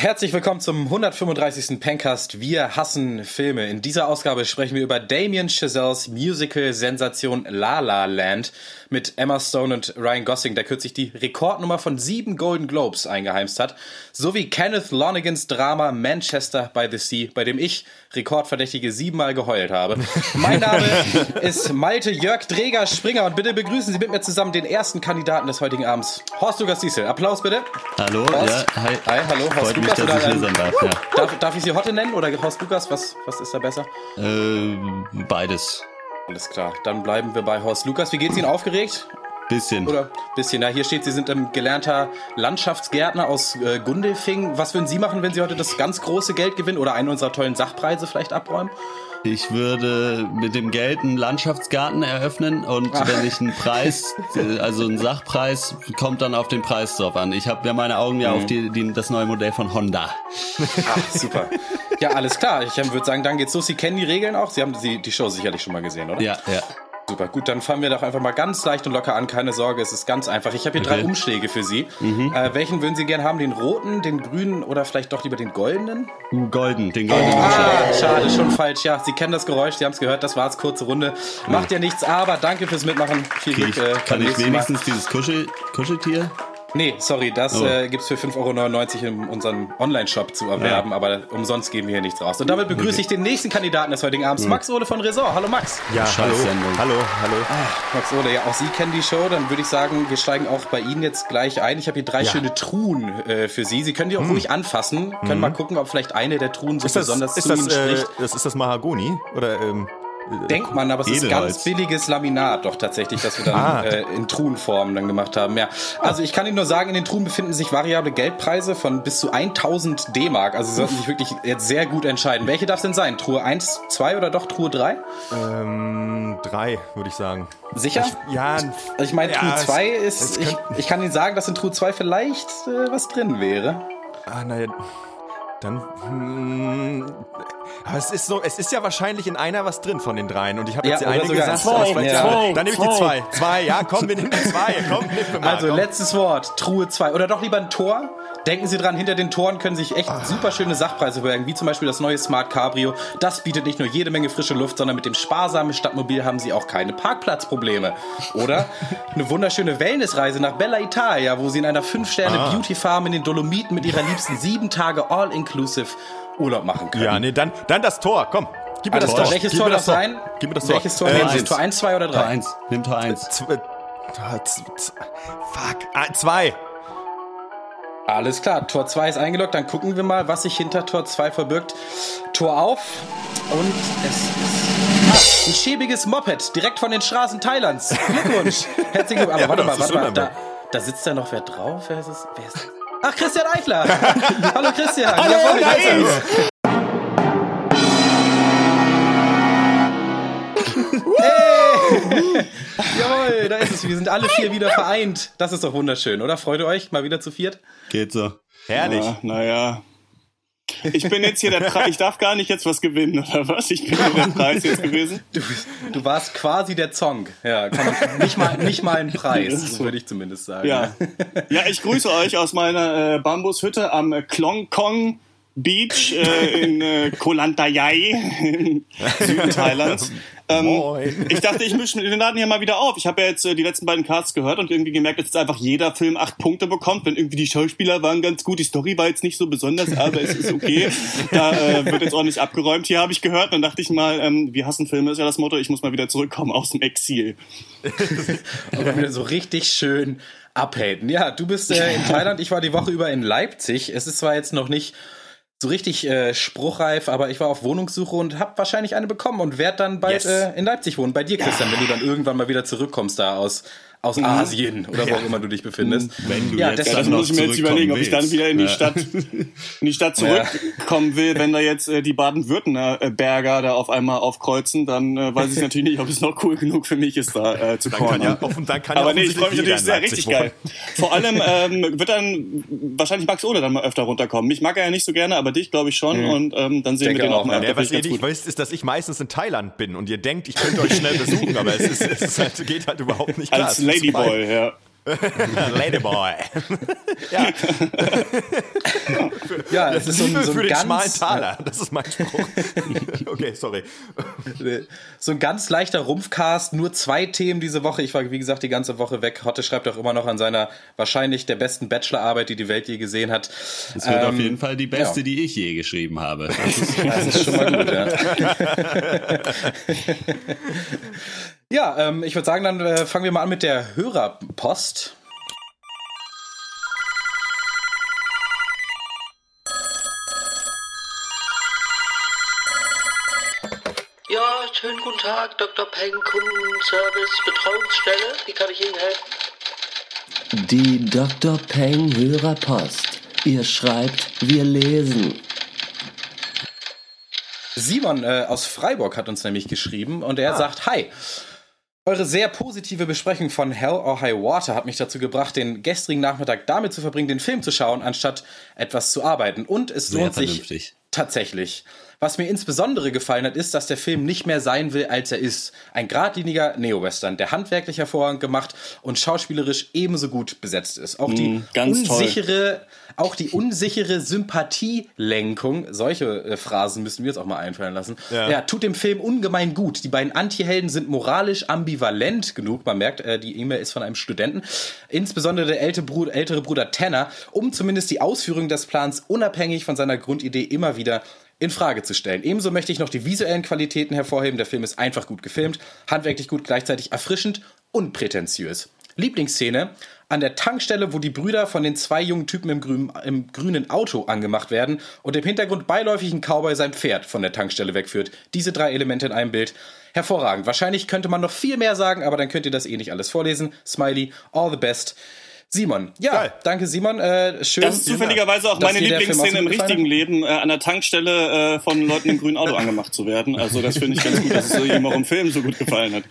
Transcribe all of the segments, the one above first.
Herzlich willkommen zum 135. Pencast. Wir hassen Filme. In dieser Ausgabe sprechen wir über Damien Chazelles Musical-Sensation La La Land mit Emma Stone und Ryan Gosling, der kürzlich die Rekordnummer von sieben Golden Globes eingeheimst hat, sowie Kenneth Lonegans Drama Manchester by the Sea, bei dem ich Rekordverdächtige siebenmal geheult habe. Mein Name ist Malte Jörg Dreger Springer und bitte begrüßen Sie mit mir zusammen den ersten Kandidaten des heutigen Abends, Horst Lukas Diesel. Applaus bitte. Hallo, Horst. ja, hi. Hi, hallo, Horst Freut Lukas. dass oder, ich hier sein darf, ja. darf, darf ich Sie Hotte nennen oder Horst Lukas? Was, was ist da besser? Äh, beides. Alles klar, dann bleiben wir bei Horst Lukas. Wie geht's Ihnen aufgeregt? Bisschen. Oder bisschen? Ja, hier steht, Sie sind ein gelernter Landschaftsgärtner aus äh, Gundelfing. Was würden Sie machen, wenn Sie heute das ganz große Geld gewinnen oder einen unserer tollen Sachpreise vielleicht abräumen? Ich würde mit dem Geld einen Landschaftsgarten eröffnen und wenn ich einen Preis, äh, also einen Sachpreis, kommt dann auf den Preis drauf an. Ich habe ja meine Augen ja auf die, die, das neue Modell von Honda. Ach, super. Ja, alles klar. Ich würde sagen, dann geht's los. Sie kennen die Regeln auch. Sie haben die, die Show sicherlich schon mal gesehen, oder? Ja, ja. Super, gut, dann fangen wir doch einfach mal ganz leicht und locker an. Keine Sorge, es ist ganz einfach. Ich habe hier drei Okay. Umschläge für Sie. Äh, welchen würden Sie gerne haben? Den roten, den grünen oder vielleicht doch lieber den goldenen? Golden, den goldenen Umschlag. Ah, schade, schon falsch. Ja, Sie kennen das Geräusch, Sie haben es gehört, das war's, kurze Runde. Macht ja nichts, aber danke fürs Mitmachen. Viel Glück. ich, äh, kann ich nächsten Mal. wenigstens dieses Kuschel, Kuscheltier? Nee, sorry, das Oh. äh, gibt's für 5,99 Euro in unserem Online-Shop zu erwerben, aber umsonst geben wir hier nichts raus. Und damit begrüße ich den nächsten Kandidaten des heutigen Abends, Max Ole von Resort. Hallo Max. Ja, hallo, hallo, hallo. Max Ole, ja, auch Sie kennen die Show, dann würde ich sagen, wir steigen auch bei Ihnen jetzt gleich ein. Ich habe hier drei Ja. schöne Truhen äh, für Sie. Sie können die auch ruhig anfassen, können mal gucken, ob vielleicht eine der Truhen so Ist das, besonders ist zu das, Ihnen äh, spricht. das, ist das Mahagoni? Oder, ähm, Denkt man, aber es ist Edelholz. ganz billiges Laminat doch tatsächlich, das wir dann Ah. äh, in Truhenform dann gemacht haben. Ja. Also ich kann Ihnen nur sagen, in den Truhen befinden sich variable Geldpreise von bis zu 1000 D-Mark. Also Sie sollten sich wirklich jetzt sehr gut entscheiden. Welche darf es denn sein? Truhe 1, 2 oder doch Truhe 3? ähm, drei, würde ich sagen. Sicher? Ja, Also ich meine, ja, Truhe es- 2 es ist, ich, könnte- ich kann Ihnen sagen, dass in Truhe 2 vielleicht äh, was drin wäre. Ah, naja, dann. Hm, aber es ist so, es ist ja wahrscheinlich in einer was drin von den dreien. Und ich habe jetzt Ja, die eine gesagt. zwei. weiß- Ja. ja, dann nehme ich die zwei. Zwei, ja, komm, wir nehmen die zwei. Komm, nimm wir mal. Also komm. letztes Wort, Truhe 2. Oder doch lieber ein Tor. Denken Sie dran, hinter den Toren können sich echt Ah. super schöne Sachpreise verbergen, wie zum Beispiel das neue Smart Cabrio. Das bietet nicht nur jede Menge frische Luft, sondern mit dem sparsamen Stadtmobil haben Sie auch keine Parkplatzprobleme. Oder eine wunderschöne Wellnessreise nach Bella Italia, wo Sie in einer Ah. 5-Sterne-Beauty-Farm in den Dolomiten mit Ihrer Liebsten sieben Tage All-Inclusive Urlaub machen können. Ja, nee, dann, dann das Tor. Komm, gib mir Alles das Tor. welches Gib Tor darf das Tor. sein? Gib mir das Tor. Welches Tor Äh, nehmen Sie? eins. Tor 1, 2 oder Tor 3? 1. Nimm Tor 1. Z- äh, Fuck. Ah, zwei. Alles klar, Tor 2 ist eingeloggt. Dann gucken wir mal, was sich hinter Tor 2 verbirgt. Tor auf und es ist ah, ein schäbiges Moped direkt von den Straßen Thailands. Glückwunsch. Herzlichen Glückwunsch. Aber Ja, warte das mal, ist warte mal. Da, da sitzt ja noch wer drauf. Wer ist es? Wer ist das? Ach, Christian Eichler. Hallo Christian. Hallo, Jawohl, da ist er. nice. Jawohl, da ist es. Wir sind alle vier wieder vereint. Das ist doch wunderschön, oder? Freut ihr euch? Mal wieder zu viert? Geht so. Herrlich. Ja, naja. Ich bin jetzt hier der Preis. Ich darf gar nicht jetzt was gewinnen, oder was? Ich bin hier der Preis jetzt gewesen. Du, du warst quasi der Zong. Ja, man, nicht, mal, nicht mal ein Preis, so würde ich zumindest sagen. Ja. Ja, ich grüße euch aus meiner äh, Bambushütte am äh, Klong Kong Beach äh, in äh, Koh Lantayai im Süden Thailands. Ähm, Moin. ich dachte, ich mische den Laden hier mal wieder auf. Ich habe ja jetzt äh, die letzten beiden Casts gehört und irgendwie gemerkt, dass jetzt einfach jeder Film acht Punkte bekommt. Wenn irgendwie die Schauspieler waren ganz gut, die Story war jetzt nicht so besonders, aber es ist okay. Da äh, wird jetzt ordentlich abgeräumt. Hier habe ich gehört. Dann dachte ich mal, ähm, wir hassen Filme ist ja das Motto. Ich muss mal wieder zurückkommen aus dem Exil. Aber wieder so richtig schön abhaten. Ja, du bist äh, in Thailand, ich war die Woche über in Leipzig. Es ist zwar jetzt noch nicht so richtig äh, spruchreif, aber ich war auf Wohnungssuche und habe wahrscheinlich eine bekommen und werde dann bald Yes. äh, in Leipzig wohnen. Bei dir, Christian, wenn du dann irgendwann mal wieder zurückkommst da aus, aus Asien oder wo auch immer du dich befindest. Wenn du Ja, jetzt das- Ja, muss ich mir jetzt überlegen, ob ich dann wieder in die Ja. Stadt, in die Stadt zurückkommen will. Wenn da jetzt äh, die Baden-Württemberger da auf einmal aufkreuzen, dann äh, weiß ich natürlich nicht, ob es noch cool genug für mich ist, da äh, zu ja, kommen. offen, dann kann ja Aber nee, ich freue mich natürlich sehr, richtig Leipzig geil. Vor allem ähm, wird dann wahrscheinlich Max Ole dann mal öfter runterkommen. Mich mag er ja nicht so gerne, aber dich glaube ich schon. Und ähm, dann sehen Denke wir den auch, auch mal ja. Ja, was ihr nicht wisst, ist, dass ich meistens in Thailand bin und ihr denkt, ich könnte euch schnell besuchen, aber es, ist, es ist halt, geht halt überhaupt nicht klar. Als Ladyboy, ja. Ladyboy. ja. Ja, es ist so ein, so für ein den schmalen ganz, Taler. Das ist mein Spruch. okay, sorry. so ein ganz leichter Rumpfcast, nur zwei Themen diese Woche. Ich war, wie gesagt, die ganze Woche weg. Hotte schreibt auch immer noch an seiner wahrscheinlich der besten Bachelorarbeit, die die Welt je gesehen hat. Das wird auf Ähm, jeden Fall die beste, ja. die ich je geschrieben habe. Das ist schon mal gut, ja. Ja, ähm, ich würde sagen, dann äh, fangen wir mal an mit der Hörerpost. Ja, schönen guten Tag, Dr. Peng, Kundenservice, Betreuungsstelle. Wie kann ich Ihnen helfen? Die Dr. Peng Hörerpost. Ihr schreibt, wir lesen. Simon äh, aus Freiburg hat uns nämlich geschrieben und er sagt, hi. Eure sehr positive Besprechung von Hell or High Water hat mich dazu gebracht, den gestrigen Nachmittag damit zu verbringen, den Film zu schauen, anstatt etwas zu arbeiten. Und es Sehr lohnt sich vernünftig. tatsächlich. Was mir insbesondere gefallen hat, ist, dass der Film nicht mehr sein will, als er ist. Ein geradliniger Neo-Western, der handwerklich hervorragend gemacht und schauspielerisch ebenso gut besetzt ist. Auch die Mm, ganz toll. unsichere, auch die unsichere Sympathielenkung, solche äh, Phrasen müssen wir uns auch mal einfallen lassen, Ja. ja. tut dem Film ungemein gut. Die beiden Antihelden sind moralisch ambivalent genug. Man merkt, äh, die E-Mail ist von einem Studenten. Insbesondere der ältere Bruder, ältere Bruder Tanner, um zumindest die Ausführung des Plans unabhängig von seiner Grundidee immer wieder in Frage zu stellen. Ebenso möchte ich noch die visuellen Qualitäten hervorheben. Der Film ist einfach gut gefilmt, handwerklich gut, gleichzeitig erfrischend und prätentiös. Lieblingsszene an der Tankstelle, wo die Brüder von den zwei jungen Typen im, grün, im grünen Auto angemacht werden und im Hintergrund beiläufig ein Cowboy sein Pferd von der Tankstelle wegführt. Diese drei Elemente in einem Bild. Hervorragend. Wahrscheinlich könnte man noch viel mehr sagen, aber dann könnt ihr das eh nicht alles vorlesen. Smiley, all the best. Simon. Ja, Geil. danke Simon. Äh, schön. Das ist zufälligerweise auch meine Lieblingsszene im richtigen Leben, äh, an der Tankstelle äh, von Leuten im grünen Auto angemacht zu werden. Also das finde ich ganz gut, dass es so ihm auch im Film so gut gefallen hat.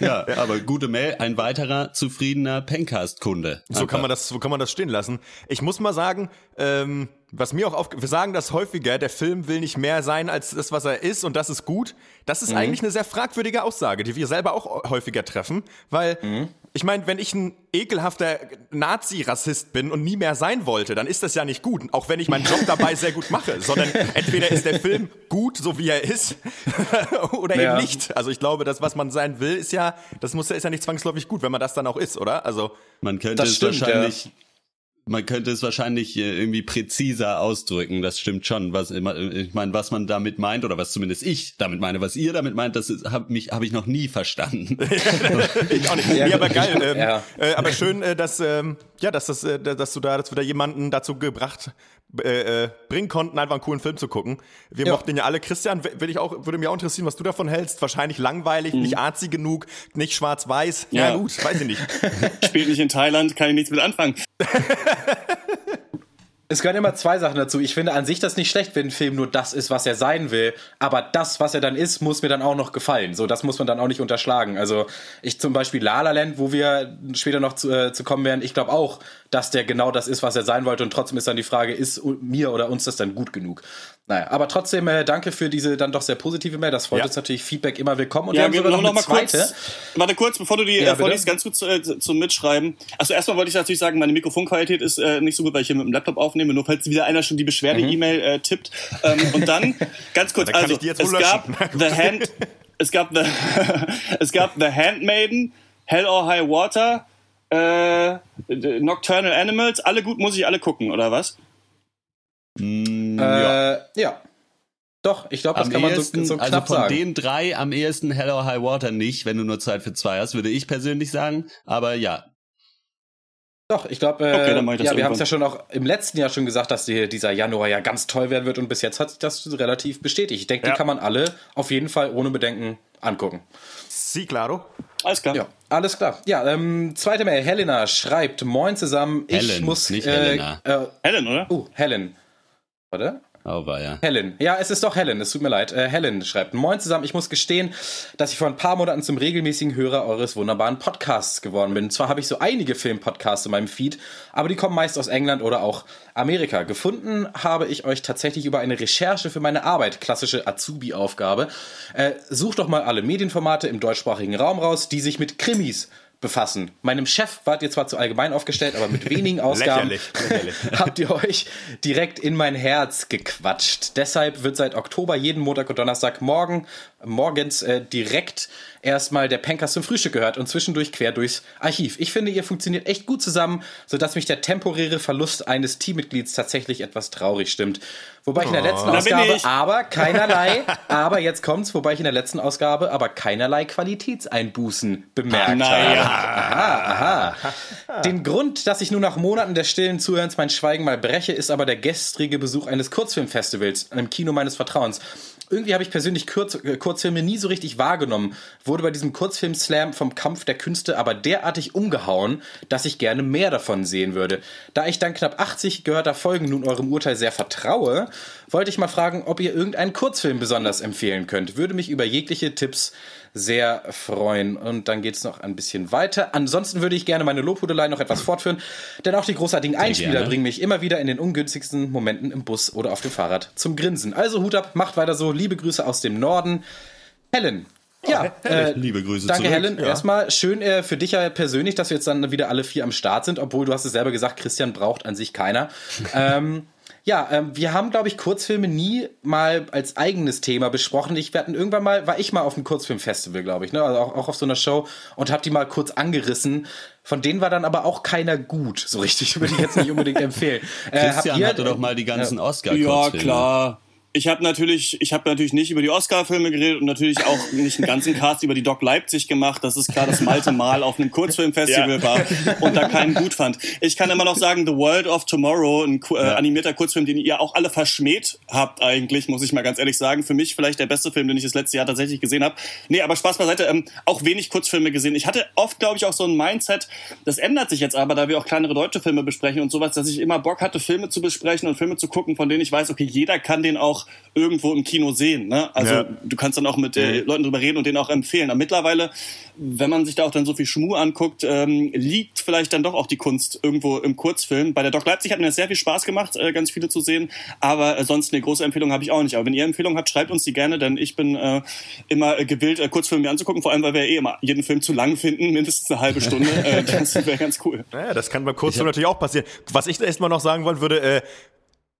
Ja, aber gute Mail, ein weiterer zufriedener Pencast-Kunde. So kann man das, so kann man das stehen lassen. Ich muss mal sagen, ähm, was mir auch auf, wir sagen das häufiger, der Film will nicht mehr sein als das, was er ist und das ist gut. Das ist eigentlich eine sehr fragwürdige Aussage, die wir selber auch häufiger treffen, weil ich meine, wenn ich ein ekelhafter Nazi-Rassist bin und nie mehr sein wollte, dann ist das ja nicht gut, auch wenn ich meinen Job dabei sehr gut mache, sondern entweder ist der Film gut, so wie er ist, oder Ja. eben nicht. Also ich glaube, das, was man sein will, ist ja, das muss ja, ist ja nicht zwangsläufig gut, wenn man das dann auch ist, oder? Also Man könnte Das es stimmt, wahrscheinlich, man könnte es wahrscheinlich äh, irgendwie präziser ausdrücken. Das stimmt schon. Was immer, ich meine, was man damit meint oder was zumindest ich damit meine, was ihr damit meint, das habe mich habe ich noch nie verstanden. Ich auch nicht. Ja, aber geil. Ähm, Ja. äh, aber schön, äh, dass, ähm, ja, dass, das, äh, dass du da, dass wir da jemanden dazu gebracht äh, äh, bringen konnten, einfach einen coolen Film zu gucken. Wir Ja. mochten den ja alle. Christian, will ich auch, würde mich auch interessieren, was du davon hältst. Wahrscheinlich langweilig, nicht arzi genug, nicht schwarz-weiß. Ja. Ja. gut, weiß ich nicht. Spielt nicht in Thailand, kann ich nichts mit anfangen. Es gehören immer zwei Sachen dazu. Ich finde an sich das nicht schlecht, wenn ein Film nur das ist, was er sein will. Aber das, was er dann ist, muss mir dann auch noch gefallen. So, das muss man dann auch nicht unterschlagen. Also ich zum Beispiel La La Land, wo wir später noch zu, äh, zu kommen werden, ich glaube auch, dass der genau das ist, was er sein wollte. Und trotzdem ist dann die Frage, ist mir oder uns das dann gut genug? Naja, aber trotzdem äh, danke für diese dann doch sehr positive Mail. Das freut Ja. uns natürlich. Feedback immer willkommen. Und Ja, wir haben wir sogar noch, noch, eine mal zweite. kurz. Warte kurz, bevor du die Ja, äh, vorliest, ganz kurz äh, zum Mitschreiben. Also erstmal wollte ich natürlich sagen, meine Mikrofonqualität ist äh, nicht so gut, weil ich hier mit dem Laptop aufnehme, nur falls wieder einer schon die Beschwerde-E-Mail äh, tippt. Ähm, und dann, ganz kurz, also es gab. The Hand, es gab The, es gab The Handmaiden, Hell or High Water, äh, Nocturnal Animals, alle gut, muss ich alle gucken, oder was? Mm, Äh, ja. Doch, ich glaube, das Am kann man ehesten, so, so also knapp von sagen. den drei am ehesten Hello High Water nicht, wenn du nur Zeit für zwei hast, würde ich persönlich sagen. Aber ja, Doch, ich glaube, äh, Okay, ja, wir haben es ja schon auch im letzten Jahr schon gesagt, dass die, dieser Januar ja ganz toll werden wird und bis jetzt hat sich das relativ bestätigt. Ich denke, Ja. die kann man alle auf jeden Fall ohne Bedenken angucken. Si, claro. Alles klar. Ja, alles klar. Ja, ähm, zweite Mail. Helena schreibt, moin zusammen. Ich Helen, muss. nicht äh, Helena. Äh, Helen, oder? uh, Helen. Oh war ja. Helen. Ja, es ist doch Helen. Es tut mir leid. Äh, Helen schreibt: Moin zusammen. Ich muss gestehen, dass ich vor ein paar Monaten zum regelmäßigen Hörer eures wunderbaren Podcasts geworden bin. Zwar habe ich so einige Filmpodcasts in meinem Feed, aber die kommen meist aus England oder auch Amerika. Gefunden habe ich euch tatsächlich über eine Recherche für meine Arbeit, klassische Azubi-Aufgabe. Äh, sucht doch mal alle Medienformate im deutschsprachigen Raum raus, die sich mit Krimis befassen. Meinem Chef wart ihr zwar zu allgemein aufgestellt, aber mit wenigen Ausgaben Lächerlich, lächerlich. habt ihr euch direkt in mein Herz gequatscht. Deshalb wird seit Oktober jeden Montag und Donnerstag morgen, morgens äh, direkt erstmal der Pencast zum Frühstück gehört und zwischendurch quer durchs Archiv. Ich finde, ihr funktioniert echt gut zusammen, sodass mich der temporäre Verlust eines Teammitglieds tatsächlich etwas traurig stimmt. Wobei ich in der letzten bin Ausgabe aber keinerlei, aber jetzt kommt's, wobei ich in der letzten Ausgabe aber keinerlei Qualitätseinbußen bemerkt naja. habe. Aha, aha. Den Grund, dass ich nur nach Monaten des stillen Zuhörens mein Schweigen mal breche, ist aber der gestrige Besuch eines Kurzfilmfestivals, einem Kino meines Vertrauens. Irgendwie habe ich persönlich Kurz, äh, Kurzfilme nie so richtig wahrgenommen, wurde bei diesem Kurzfilm-Slam vom Kampf der Künste aber derartig umgehauen, dass ich gerne mehr davon sehen würde. Da ich dann knapp 80 gehörter Folgen nun eurem Urteil sehr vertraue, wollte ich mal fragen, ob ihr irgendeinen Kurzfilm besonders empfehlen könnt. Würde mich über jegliche Tipps sehr freuen. Und dann geht's noch ein bisschen weiter. Ansonsten würde ich gerne meine Lobhudelei noch etwas fortführen, denn auch die großartigen Einspieler gerne. bringen mich immer wieder in den ungünstigsten Momenten im Bus oder auf dem Fahrrad zum Grinsen. Also Hut ab, macht weiter so. Liebe Grüße aus dem Norden. Helen. Ja, äh, Liebe Grüße danke zurück. Helen. Erstmal schön äh, für dich ja persönlich, dass wir jetzt dann wieder alle vier am Start sind, obwohl du hast es selber gesagt, Christian braucht an sich keiner. ähm, ja, ähm, wir haben, glaube ich, Kurzfilme nie mal als eigenes Thema besprochen. Ich werde irgendwann mal, war ich mal auf einem Kurzfilmfestival, glaube ich, ne? also auch, auch auf so einer Show und habe die mal kurz angerissen. Von denen war dann aber auch keiner gut, so richtig, würde ich jetzt nicht unbedingt empfehlen. Äh, Christian hatte doch mal die ganzen oscar Ja, klar. Ich habe natürlich, ich habe natürlich nicht über die Oscar-Filme geredet und natürlich auch nicht einen ganzen Cast über die Doc Leipzig gemacht. Das ist klar, dass Malte mal auf einem Kurzfilmfestival war und da keinen gut fand. Ich kann immer noch sagen, The World of Tomorrow, ein äh, animierter Kurzfilm, den ihr auch alle verschmäht habt eigentlich, muss ich mal ganz ehrlich sagen. Für mich vielleicht der beste Film, den ich das letzte Jahr tatsächlich gesehen habe. Nee, aber Spaß beiseite, ähm, auch wenig Kurzfilme gesehen. Ich hatte oft, glaube ich, auch so ein Mindset, das ändert sich jetzt aber, da wir auch kleinere deutsche Filme besprechen und sowas, dass ich immer Bock hatte, Filme zu besprechen und Filme zu gucken, von denen ich weiß, okay, jeder kann den auch irgendwo im Kino sehen. Ne? Also Ja. du kannst dann auch mit äh, Leuten drüber reden und den auch empfehlen. Aber mittlerweile, wenn man sich da auch dann so viel Schmuh anguckt, ähm, liegt vielleicht dann doch auch die Kunst irgendwo im Kurzfilm. Bei der Doc Leipzig hat mir das sehr viel Spaß gemacht, äh, ganz viele zu sehen. Aber äh, sonst eine große Empfehlung habe ich auch nicht. Aber wenn ihr Empfehlungen habt, schreibt uns die gerne, denn ich bin äh, immer äh, gewillt, äh, Kurzfilme mir anzugucken. Vor allem, weil wir eh immer jeden Film zu lang finden, mindestens eine halbe Stunde. äh, das wäre ganz cool. Naja, das kann beim Kurzfilm natürlich auch passieren. Was ich erstmal noch sagen wollen würde, äh,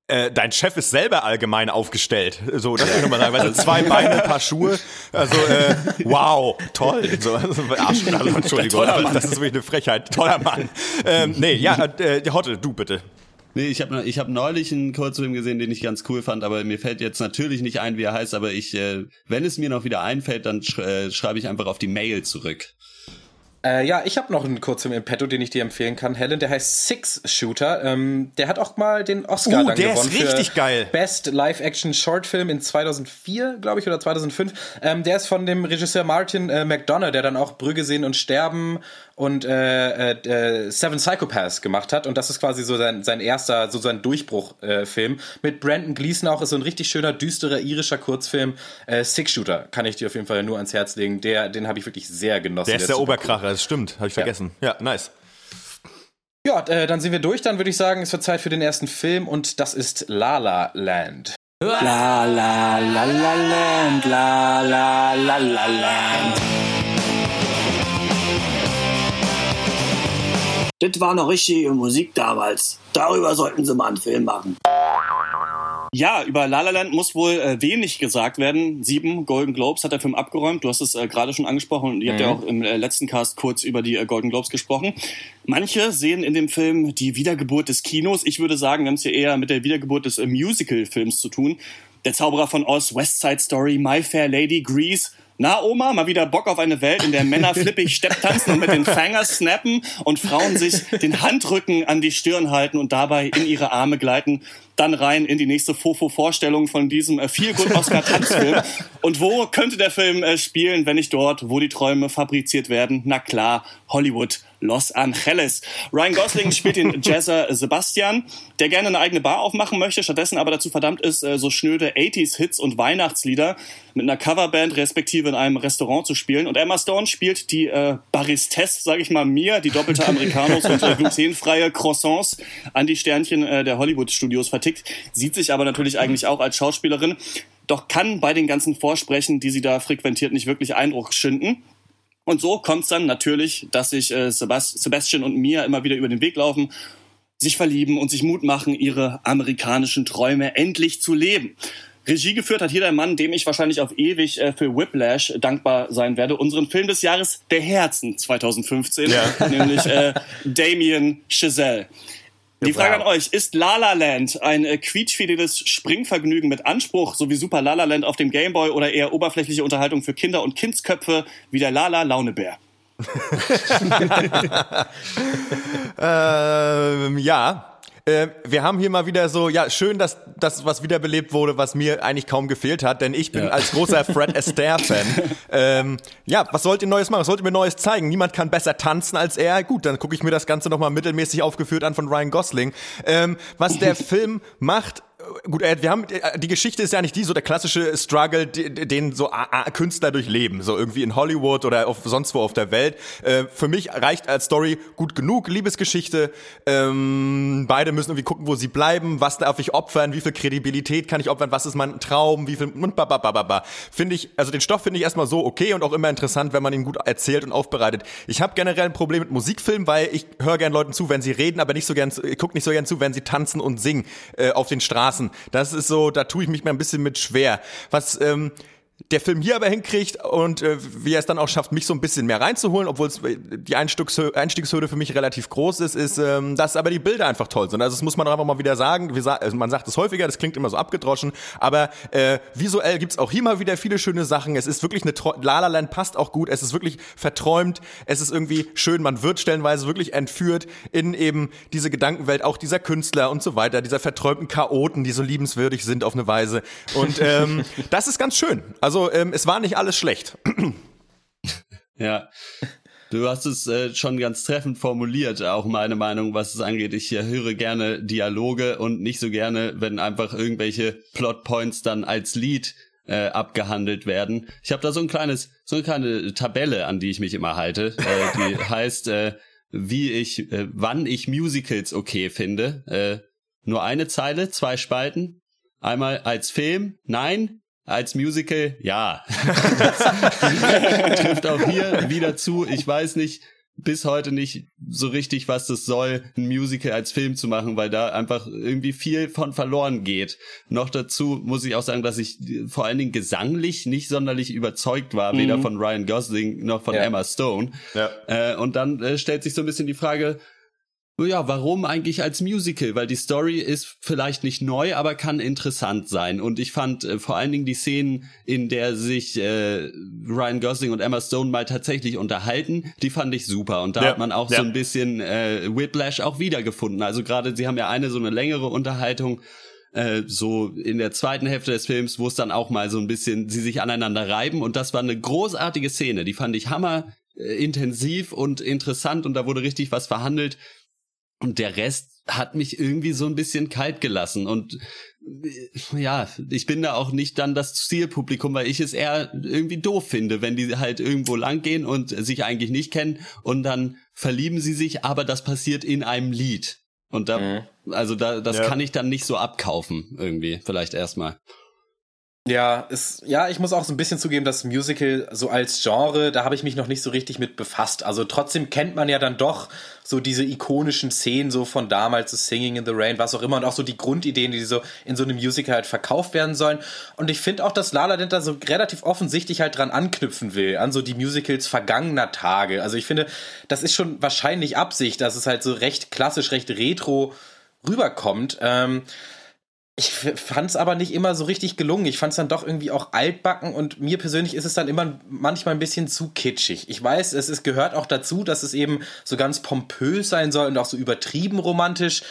äh, dein Chef ist selber allgemein aufgestellt. So, das kann man sagen. Weißt du, zwei Beine, ein paar Schuhe. Also, äh, wow, toll. So, also, Arsch, also, Entschuldigung, das ist wirklich eine Frechheit. Toller Mann. Ähm, nee, ja, äh, Hotte, du bitte. Nee, ich habe ich hab neulich einen Kurzfilm gesehen, den ich ganz cool fand, aber mir fällt jetzt natürlich nicht ein, wie er heißt, aber ich, äh, wenn es mir noch wieder einfällt, dann sch äh, schreibe ich einfach auf die Mail zurück. Äh, ja, ich habe noch einen Kurzfilm im Petto, den ich dir empfehlen kann, Helen. Der heißt Six Shooter. Ähm, der hat auch mal den Oscar Uh, dann der ist gewonnen richtig für geil. Best Live-Action Shortfilm in 2004, glaube ich, oder 2005. Ähm, der ist von dem Regisseur Martin äh, McDonough, der dann auch Brügge sehen und sterben und äh, äh, äh, Seven Psychopaths gemacht hat. Und das ist quasi so sein, sein erster, so sein Durchbruchfilm. Äh, Film. Mit Brandon Gleason auch ist so ein richtig schöner, düsterer irischer Kurzfilm. Äh, Six Shooter kann ich dir auf jeden Fall nur ans Herz legen. Der, den habe ich wirklich sehr genossen. Der ist der cool. Oberkracher, das stimmt, habe ich vergessen. Ja, nice. Ja, äh, dann sind wir durch. Dann würde ich sagen, es wird Zeit für den ersten Film und das ist La La Land. La la la la land, la la la la land. Das war noch richtige Musik damals. Darüber sollten sie mal einen Film machen. Ja, über La La Land muss wohl äh, wenig gesagt werden. Sieben Golden Globes hat der Film abgeräumt. Du hast es äh, gerade schon angesprochen und ihr habt ja auch im äh, letzten Cast kurz über die äh, Golden Globes gesprochen. Manche sehen in dem Film die Wiedergeburt des Kinos. Ich würde sagen, wir haben es hier eher mit der Wiedergeburt des äh, Musical-Films zu tun. Der Zauberer von Oz, West Side Story, My Fair Lady, Grease. Na, Oma, mal wieder Bock auf eine Welt, in der Männer flippig Stepp tanzen und mit den Fingers snappen und Frauen sich den Handrücken an die Stirn halten und dabei in ihre Arme gleiten. Dann rein in die nächste Fofo-Vorstellung von diesem äh, Feel-Good-Oscar-Tanzfilm. Und wo könnte der Film äh, spielen, wenn nicht dort, wo die Träume fabriziert werden? Na klar, Hollywood. Los Angeles. Ryan Gosling spielt den Jazzer Sebastian, der gerne eine eigene Bar aufmachen möchte, stattdessen aber dazu verdammt ist, äh, so schnöde 80s-Hits und Weihnachtslieder mit einer Coverband respektive in einem Restaurant zu spielen. Und Emma Stone spielt die äh, Baristesse, sage ich mal mir, die doppelte Americanos und äh, glutenfreie Croissants an die Sternchen äh, der Hollywood-Studios vertickt. Sieht sich aber natürlich eigentlich auch als Schauspielerin, doch kann bei den ganzen Vorsprechen, die sie da frequentiert, nicht wirklich Eindruck schinden. Und so kommt es dann natürlich, dass sich äh, Sebast Sebastian und Mia immer wieder über den Weg laufen, sich verlieben und sich Mut machen, ihre amerikanischen Träume endlich zu leben. Regie geführt hat hier der Mann, dem ich wahrscheinlich auf ewig äh, für Whiplash dankbar sein werde, unseren Film des Jahres der Herzen 2015, Ja. nämlich äh, Damien Chazelle. Die Frage an euch, ist La La Land ein äh, quietschfideliges Springvergnügen mit Anspruch, so wie Super La La Land auf dem Gameboy oder eher oberflächliche Unterhaltung für Kinder und Kindsköpfe wie der La La Launebär? Ähm, ja. Äh, wir haben hier mal wieder so, ja, schön, dass das was wiederbelebt wurde, was mir eigentlich kaum gefehlt hat, denn ich bin als großer Fred Astaire-Fan. ähm, ja, was sollt ihr Neues machen? Was sollt ihr mir Neues zeigen? Niemand kann besser tanzen als er. Gut, dann gucke ich mir das Ganze nochmal mittelmäßig aufgeführt an von Ryan Gosling. Ähm, was der Film macht, Gut, äh, wir haben äh, die Geschichte ist ja nicht die so der klassische Struggle, den so Künstler durchleben, so irgendwie in Hollywood oder auf, sonst wo auf der Welt. Äh, für mich reicht als Story gut genug, Liebesgeschichte. Ähm, beide müssen irgendwie gucken, wo sie bleiben, was darf ich opfern, wie viel Kredibilität kann ich opfern, was ist mein Traum, wie viel und ba, ba, ba, ba, ba. Finde ich, also den Stoff finde ich erstmal so okay und auch immer interessant, wenn man ihn gut erzählt und aufbereitet. Ich habe generell ein Problem mit Musikfilmen, weil ich höre gern Leuten zu, wenn sie reden, aber nicht so gern, ich gucke nicht so gern zu, wenn sie tanzen und singen äh, auf den Straßen. Das ist so, da tue ich mich mal ein bisschen mit schwer. Was ähm, der Film hier aber hinkriegt und äh, wie er es dann auch schafft, mich so ein bisschen mehr reinzuholen, obwohl es äh, die Einstiegshö Einstiegshürde für mich relativ groß ist, ist, ähm, dass aber die Bilder einfach toll sind. Also das muss man einfach mal wieder sagen. Sa also man sagt es häufiger, das klingt immer so abgedroschen, aber äh, visuell gibt's auch hier mal wieder viele schöne Sachen. Es ist wirklich eine Tro La La Land passt auch gut. Es ist wirklich verträumt. Es ist irgendwie schön. Man wird stellenweise wirklich entführt in eben diese Gedankenwelt auch dieser Künstler und so weiter, dieser verträumten Chaoten, die so liebenswürdig sind auf eine Weise. Und ähm, das ist ganz schön. Also ähm, es war nicht alles schlecht. Ja. Du hast es äh, schon ganz treffend formuliert, auch meine Meinung, was es angeht. Ich äh, höre gerne Dialoge und nicht so gerne, wenn einfach irgendwelche Plotpoints dann als Lied äh, abgehandelt werden. Ich habe da so ein kleines, so eine kleine Tabelle, an die ich mich immer halte, äh, die heißt, äh, wie ich, äh, wann ich Musicals okay finde. Äh, nur eine Zeile, zwei Spalten. Einmal als Film, nein. Als Musical, ja. trifft auch hier wieder zu. Ich weiß nicht, bis heute nicht so richtig, was das soll, ein Musical als Film zu machen, weil da einfach irgendwie viel von verloren geht. Noch dazu muss ich auch sagen, dass ich vor allen Dingen gesanglich nicht sonderlich überzeugt war, weder von Ryan Gosling noch von Ja. Emma Stone. Ja. Äh, und dann äh, stellt sich so ein bisschen die Frage, ja, warum eigentlich als Musical? Weil die Story ist vielleicht nicht neu, aber kann interessant sein. Und ich fand äh, vor allen Dingen die Szenen, in der sich äh, Ryan Gosling und Emma Stone mal tatsächlich unterhalten, die fand ich super. Und da Ja, hat man auch ja. so ein bisschen äh, Whiplash auch wiedergefunden. Also gerade, sie haben ja eine so eine längere Unterhaltung, äh, so in der zweiten Hälfte des Films, wo es dann auch mal so ein bisschen, sie sich aneinander reiben. Und das war eine großartige Szene. Die fand ich hammer äh, intensiv und interessant und da wurde richtig was verhandelt. Und der Rest hat mich irgendwie so ein bisschen kalt gelassen. Und äh, ja, ich bin da auch nicht dann das Zielpublikum, weil ich es eher irgendwie doof finde, wenn die halt irgendwo lang gehen und sich eigentlich nicht kennen und dann verlieben sie sich, aber das passiert in einem Lied. Und da, also da, das Ja. kann ich dann nicht so abkaufen, irgendwie, vielleicht erstmal. Ja, ist, ja, ich muss auch so ein bisschen zugeben, dass Musical so als Genre, da habe ich mich noch nicht so richtig mit befasst. Also trotzdem kennt man ja dann doch so diese ikonischen Szenen so von damals, so Singing in the Rain, was auch immer, und auch so die Grundideen, die so in so einem Musical halt verkauft werden sollen. Und ich finde auch, dass La La Land da so relativ offensichtlich halt dran anknüpfen will, an so die Musicals vergangener Tage. Also ich finde, das ist schon wahrscheinlich Absicht, dass es halt so recht klassisch, recht retro rüberkommt. Ähm, ich fand es aber nicht immer so richtig gelungen. Ich fand es dann doch irgendwie auch altbacken und mir persönlich ist es dann immer manchmal ein bisschen zu kitschig. Ich weiß, es ist, gehört auch dazu, dass es eben so ganz pompös sein soll und auch so übertrieben romantisch.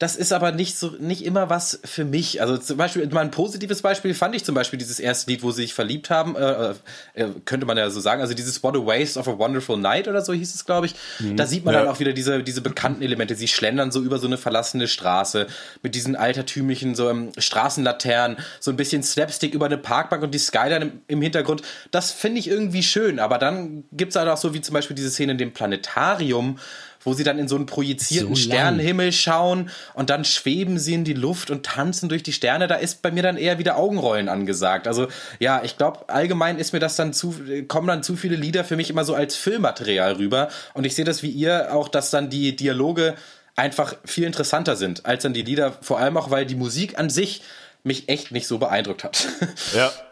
Das ist aber nicht so, nicht immer was für mich. Also zum Beispiel, mal ein positives Beispiel fand ich zum Beispiel dieses erste Lied, wo sie sich verliebt haben, äh, äh, könnte man ja so sagen. Also dieses What a Waste of a Wonderful Night oder so hieß es, glaube ich. Da sieht man Ja. dann auch wieder diese, diese bekannten Elemente. Sie schlendern so über so eine verlassene Straße mit diesen altertümlichen so ähm, Straßenlaternen, so ein bisschen Slapstick über eine Parkbank und die Skyline im, im Hintergrund. Das finde ich irgendwie schön. Aber dann gibt's halt auch so wie zum Beispiel diese Szene in dem Planetarium, wo sie dann in so einen projizierten So. Sternenhimmel schauen und dann schweben sie in die Luft und tanzen durch die Sterne. Da ist bei mir dann eher wieder Augenrollen angesagt. Also ja, ich glaube, allgemein ist mir das dann zu, kommen dann zu viele Lieder für mich immer so als Filmmaterial rüber. Und ich sehe das wie ihr auch, dass dann die Dialoge einfach viel interessanter sind als dann die Lieder, vor allem auch, weil die Musik an sich mich echt nicht so beeindruckt hat. Ja.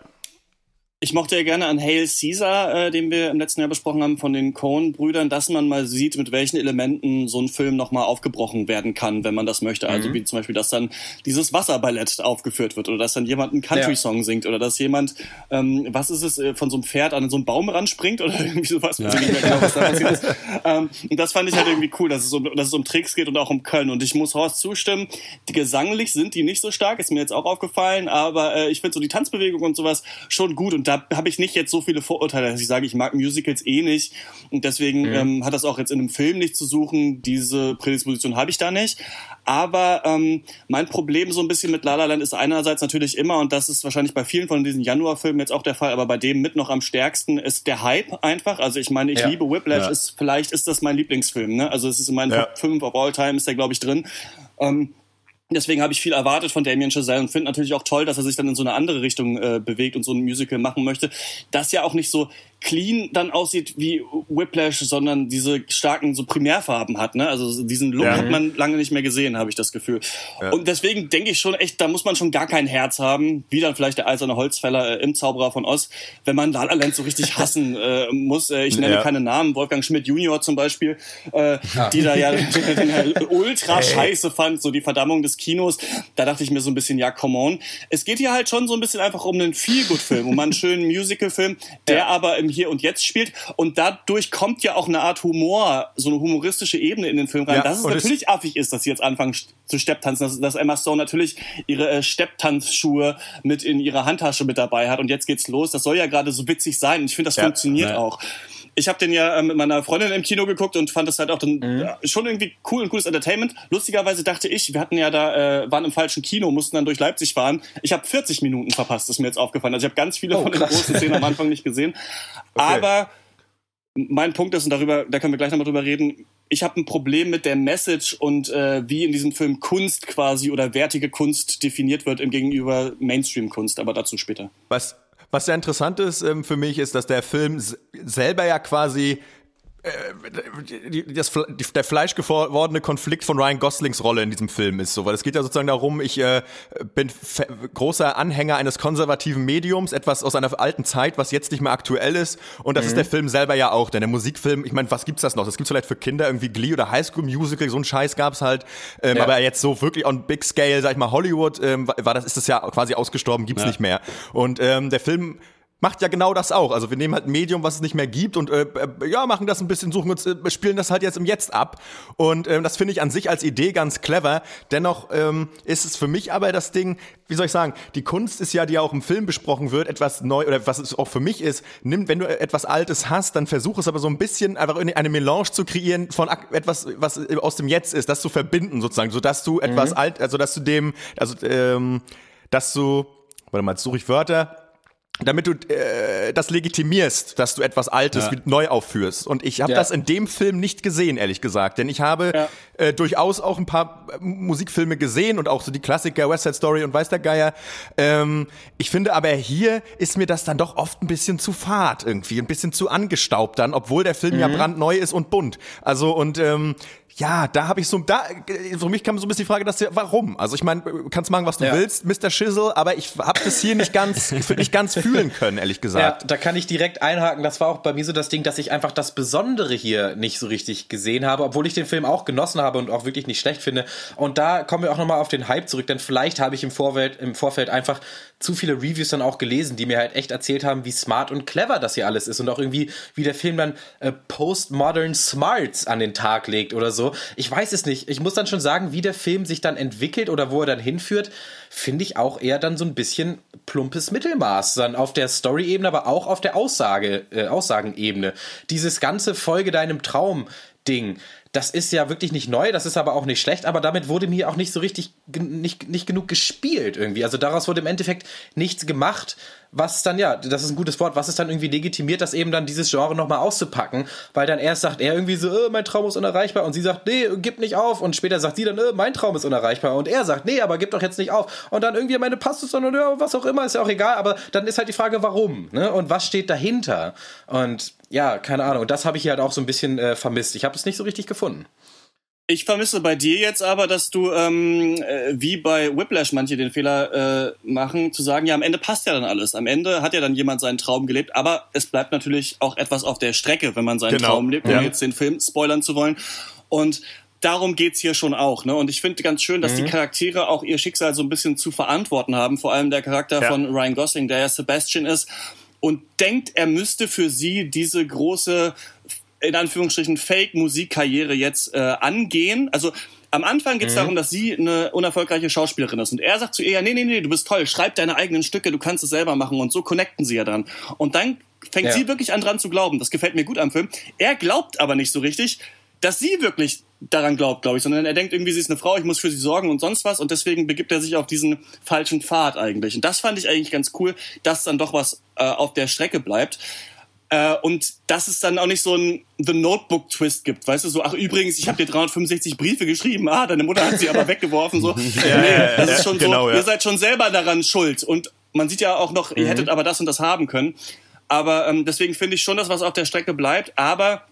Ich mochte ja gerne an Hail Caesar, äh, den wir im letzten Jahr besprochen haben, von den Coen-Brüdern, dass man mal sieht, mit welchen Elementen so ein Film nochmal aufgebrochen werden kann, wenn man das möchte. Also wie zum Beispiel, dass dann dieses Wasserballett aufgeführt wird oder dass dann jemand einen Country-Song singt oder dass jemand, ähm, was ist es, äh, von so einem Pferd an so einen Baum ranspringt oder irgendwie sowas. Ja. Ich weiß nicht mehr genau, was da passiert ist. Ähm, und das fand ich halt irgendwie cool, dass es, um, dass es um Tricks geht und auch um Köln. Und ich muss Horst zustimmen, die gesanglich sind die nicht so stark, ist mir jetzt auch aufgefallen, aber äh, ich finde so die Tanzbewegung und sowas schon gut und da habe ich nicht jetzt so viele Vorurteile, dass ich sage, ich mag Musicals eh nicht und deswegen Mhm. ähm, hat das auch jetzt in einem Film nicht zu suchen. Diese Prädisposition habe ich da nicht. Aber ähm, mein Problem so ein bisschen mit La La Land ist einerseits natürlich immer, und das ist wahrscheinlich bei vielen von diesen Januarfilmen jetzt auch der Fall, aber bei dem mit noch am stärksten ist der Hype einfach. Also ich meine, ich Ja. liebe Whiplash, Ja. ist vielleicht ist das mein Lieblingsfilm. Ne? Also es ist in meinen Ja. Top 5 of all time, ist der glaube ich drin. Ähm, Deswegen habe ich viel erwartet von Damien Chazelle und finde natürlich auch toll, dass er sich dann in so eine andere Richtung äh, bewegt und so ein Musical machen möchte. Das ja auch nicht so clean dann aussieht wie Whiplash, sondern diese starken so Primärfarben hat. Ne? Also diesen Look Ja. hat man lange nicht mehr gesehen, habe ich das Gefühl. Und deswegen denke ich schon echt, da muss man schon gar kein Herz haben, wie dann vielleicht der eiserne Holzfäller äh, im Zauberer von Oz, wenn man La La Land so richtig hassen äh, muss. Äh, ich nenne Ja. keine Namen, Wolfgang Schmidt Junior zum Beispiel, äh, die da ja den halt ultra scheiße fand, so die Verdammung des Kinos. Da dachte ich mir so ein bisschen, ja, come on. Es geht hier halt schon so ein bisschen einfach um einen Feel-Good-Film, um einen schönen Musical-Film, der aber im Hier und Jetzt spielt. Und dadurch kommt ja auch eine Art Humor, so eine humoristische Ebene in den Film rein. Ja, dass es und es- natürlich affig ist, dass sie jetzt anfangen zu Stepptanzen, dass, dass Emma Stone natürlich ihre äh, Stepptanzschuhe mit in ihrer Handtasche mit dabei hat und jetzt geht's los. Das soll ja gerade so witzig sein. Und ich finde, das Ja, funktioniert ja. auch. Ich habe den ja äh, mit meiner Freundin im Kino geguckt und fand das halt auch dann ja, schon irgendwie cool und cooles Entertainment. Lustigerweise dachte ich, wir hatten ja da äh, waren im falschen Kino, mussten dann durch Leipzig fahren. Ich habe 40 Minuten verpasst, ist mir jetzt aufgefallen. Also ich habe ganz viele Oh, von den krass. großen Szenen am Anfang nicht gesehen. Aber mein Punkt ist, und darüber, da können wir gleich nochmal drüber reden, ich habe ein Problem mit der Message und äh, wie in diesem Film Kunst quasi oder wertige Kunst definiert wird im Gegenüber Mainstream-Kunst, aber dazu später. Was, was sehr interessant ist ähm, für mich, ist, dass der Film selber ja quasi das, Fle- die, der fleischgewordene Konflikt von Ryan Goslings Rolle in diesem Film ist so, weil es geht ja sozusagen darum, ich äh, bin großer Anhänger eines konservativen Mediums, etwas aus einer alten Zeit, was jetzt nicht mehr aktuell ist und das ist der Film selber ja auch, denn der Musikfilm, ich meine, was gibt's das noch? Das gibt's vielleicht für Kinder irgendwie Glee oder High School Musical, so ein Scheiß gab's halt, ähm, Ja. aber jetzt so wirklich on big scale, sag ich mal, Hollywood, ähm, war das ist das ja quasi ausgestorben, gibt's Ja. nicht mehr und ähm, der Film macht ja genau das auch. Also wir nehmen halt ein Medium, was es nicht mehr gibt und äh, äh, ja, machen das ein bisschen, suchen uns, äh, spielen das halt jetzt im Jetzt ab. Und ähm, das finde ich an sich als Idee ganz clever. Dennoch ähm, ist es für mich aber das Ding, wie soll ich sagen, die Kunst ist ja, die ja auch im Film besprochen wird, etwas neu oder was es auch für mich ist, nimm, wenn du etwas Altes hast, dann versuch es aber so ein bisschen einfach in eine Melange zu kreieren von etwas, was aus dem Jetzt ist, das zu verbinden sozusagen, sodass du etwas alt, also dass du dem, also ähm, dass du, warte mal, jetzt suche ich Wörter, damit du äh, das legitimierst, dass du etwas Altes Ja. neu aufführst. Und ich habe Ja. das in dem Film nicht gesehen, ehrlich gesagt. Denn ich habe Ja. äh, durchaus auch ein paar äh, Musikfilme gesehen und auch so die Klassiker West Side Story und weiß der Geier. Ähm, ich finde aber hier ist mir das dann doch oft ein bisschen zu fad irgendwie, ein bisschen zu angestaubt dann, obwohl der Film Mhm. ja brandneu ist und bunt. Also und ähm, ja, da habe ich so, da, für mich kam so ein bisschen die Frage, dass, warum? Also ich meine, kannst machen, was du willst, Mr. Schissel, aber ich habe das hier nicht ganz, nicht ganz fühlen können, ehrlich Ja, gesagt. da kann ich direkt einhaken. Das war auch bei mir so das Ding, dass ich einfach das Besondere hier nicht so richtig gesehen habe, obwohl ich den Film auch genossen habe und auch wirklich nicht schlecht finde. Und da kommen wir auch nochmal auf den Hype zurück, denn vielleicht habe ich im Vorfeld, im Vorfeld einfach zu viele Reviews dann auch gelesen, die mir halt echt erzählt haben, wie smart und clever das hier alles ist und auch irgendwie, wie der Film dann äh, Postmodern Smarts an den Tag legt oder so. Ich weiß es nicht. Ich muss dann schon sagen, wie der Film sich dann entwickelt oder wo er dann hinführt, finde ich auch eher dann so ein bisschen plumpes Mittelmaß. Dann auf der Story-Ebene, aber auch auf der Aussage, äh, Aussagenebene. Dieses ganze Folge deinem Traum. Ding, das ist ja wirklich nicht neu, das ist aber auch nicht schlecht, aber damit wurde mir auch nicht so richtig, nicht, nicht genug gespielt irgendwie. Also daraus wurde im Endeffekt nichts gemacht, was dann, ja, das ist ein gutes Wort, was ist dann irgendwie legitimiert, das eben dann dieses Genre nochmal auszupacken, weil dann erst sagt er irgendwie so, äh, mein Traum ist unerreichbar und sie sagt, nee, gib nicht auf und später sagt sie dann, äh, mein Traum ist unerreichbar und er sagt, nee, aber gib doch jetzt nicht auf und dann irgendwie meine Pastus und ja, was auch immer, ist ja auch egal, aber dann ist halt die Frage, warum, ne, und was steht dahinter? Und ja, keine Ahnung, das habe ich hier halt auch so ein bisschen äh, vermisst. Ich habe es nicht so richtig gefunden. Ich vermisse bei dir jetzt aber, dass du ähm, äh, wie bei Whiplash manche den Fehler äh, machen, zu sagen, ja, am Ende passt ja dann alles. Am Ende hat ja dann jemand seinen Traum gelebt, aber es bleibt natürlich auch etwas auf der Strecke, wenn man seinen genau. Traum lebt, ohne ja. jetzt den Film spoilern zu wollen. Und darum geht's hier schon auch. Ne? Und ich finde ganz schön, dass mhm. die Charaktere auch ihr Schicksal so ein bisschen zu verantworten haben. Vor allem der Charakter ja. von Ryan Gosling, der ja Sebastian ist und denkt, er müsste für sie diese große in Anführungsstrichen Fake-Musikkarriere jetzt äh, angehen. Also am Anfang geht es mhm. darum, dass sie eine unerfolgreiche Schauspielerin ist. Und er sagt zu ihr, ja, nee, nee, nee, du bist toll, schreib deine eigenen Stücke, du kannst es selber machen. Und so connecten sie ja dann. Und dann fängt ja. sie wirklich an dran zu glauben. Das gefällt mir gut am Film. Er glaubt aber nicht so richtig, dass sie wirklich daran glaubt, glaube ich, sondern er denkt irgendwie, sie ist eine Frau, ich muss für sie sorgen und sonst was. Und deswegen begibt er sich auf diesen falschen Pfad eigentlich. Und das fand ich eigentlich ganz cool, dass dann doch was äh, auf der Strecke bleibt. Äh, und dass es dann auch nicht so ein The Notebook-Twist gibt, weißt du, so, ach übrigens, ich habe dir 365 Briefe geschrieben, ah, deine Mutter hat sie aber weggeworfen, so. ja, nee, ja, das ist schon genau, so, ihr seid schon selber daran schuld. Und man sieht ja auch noch, ihr mhm. hättet aber das und das haben können. Aber ähm, deswegen finde ich schon, dass was auf der Strecke bleibt, aber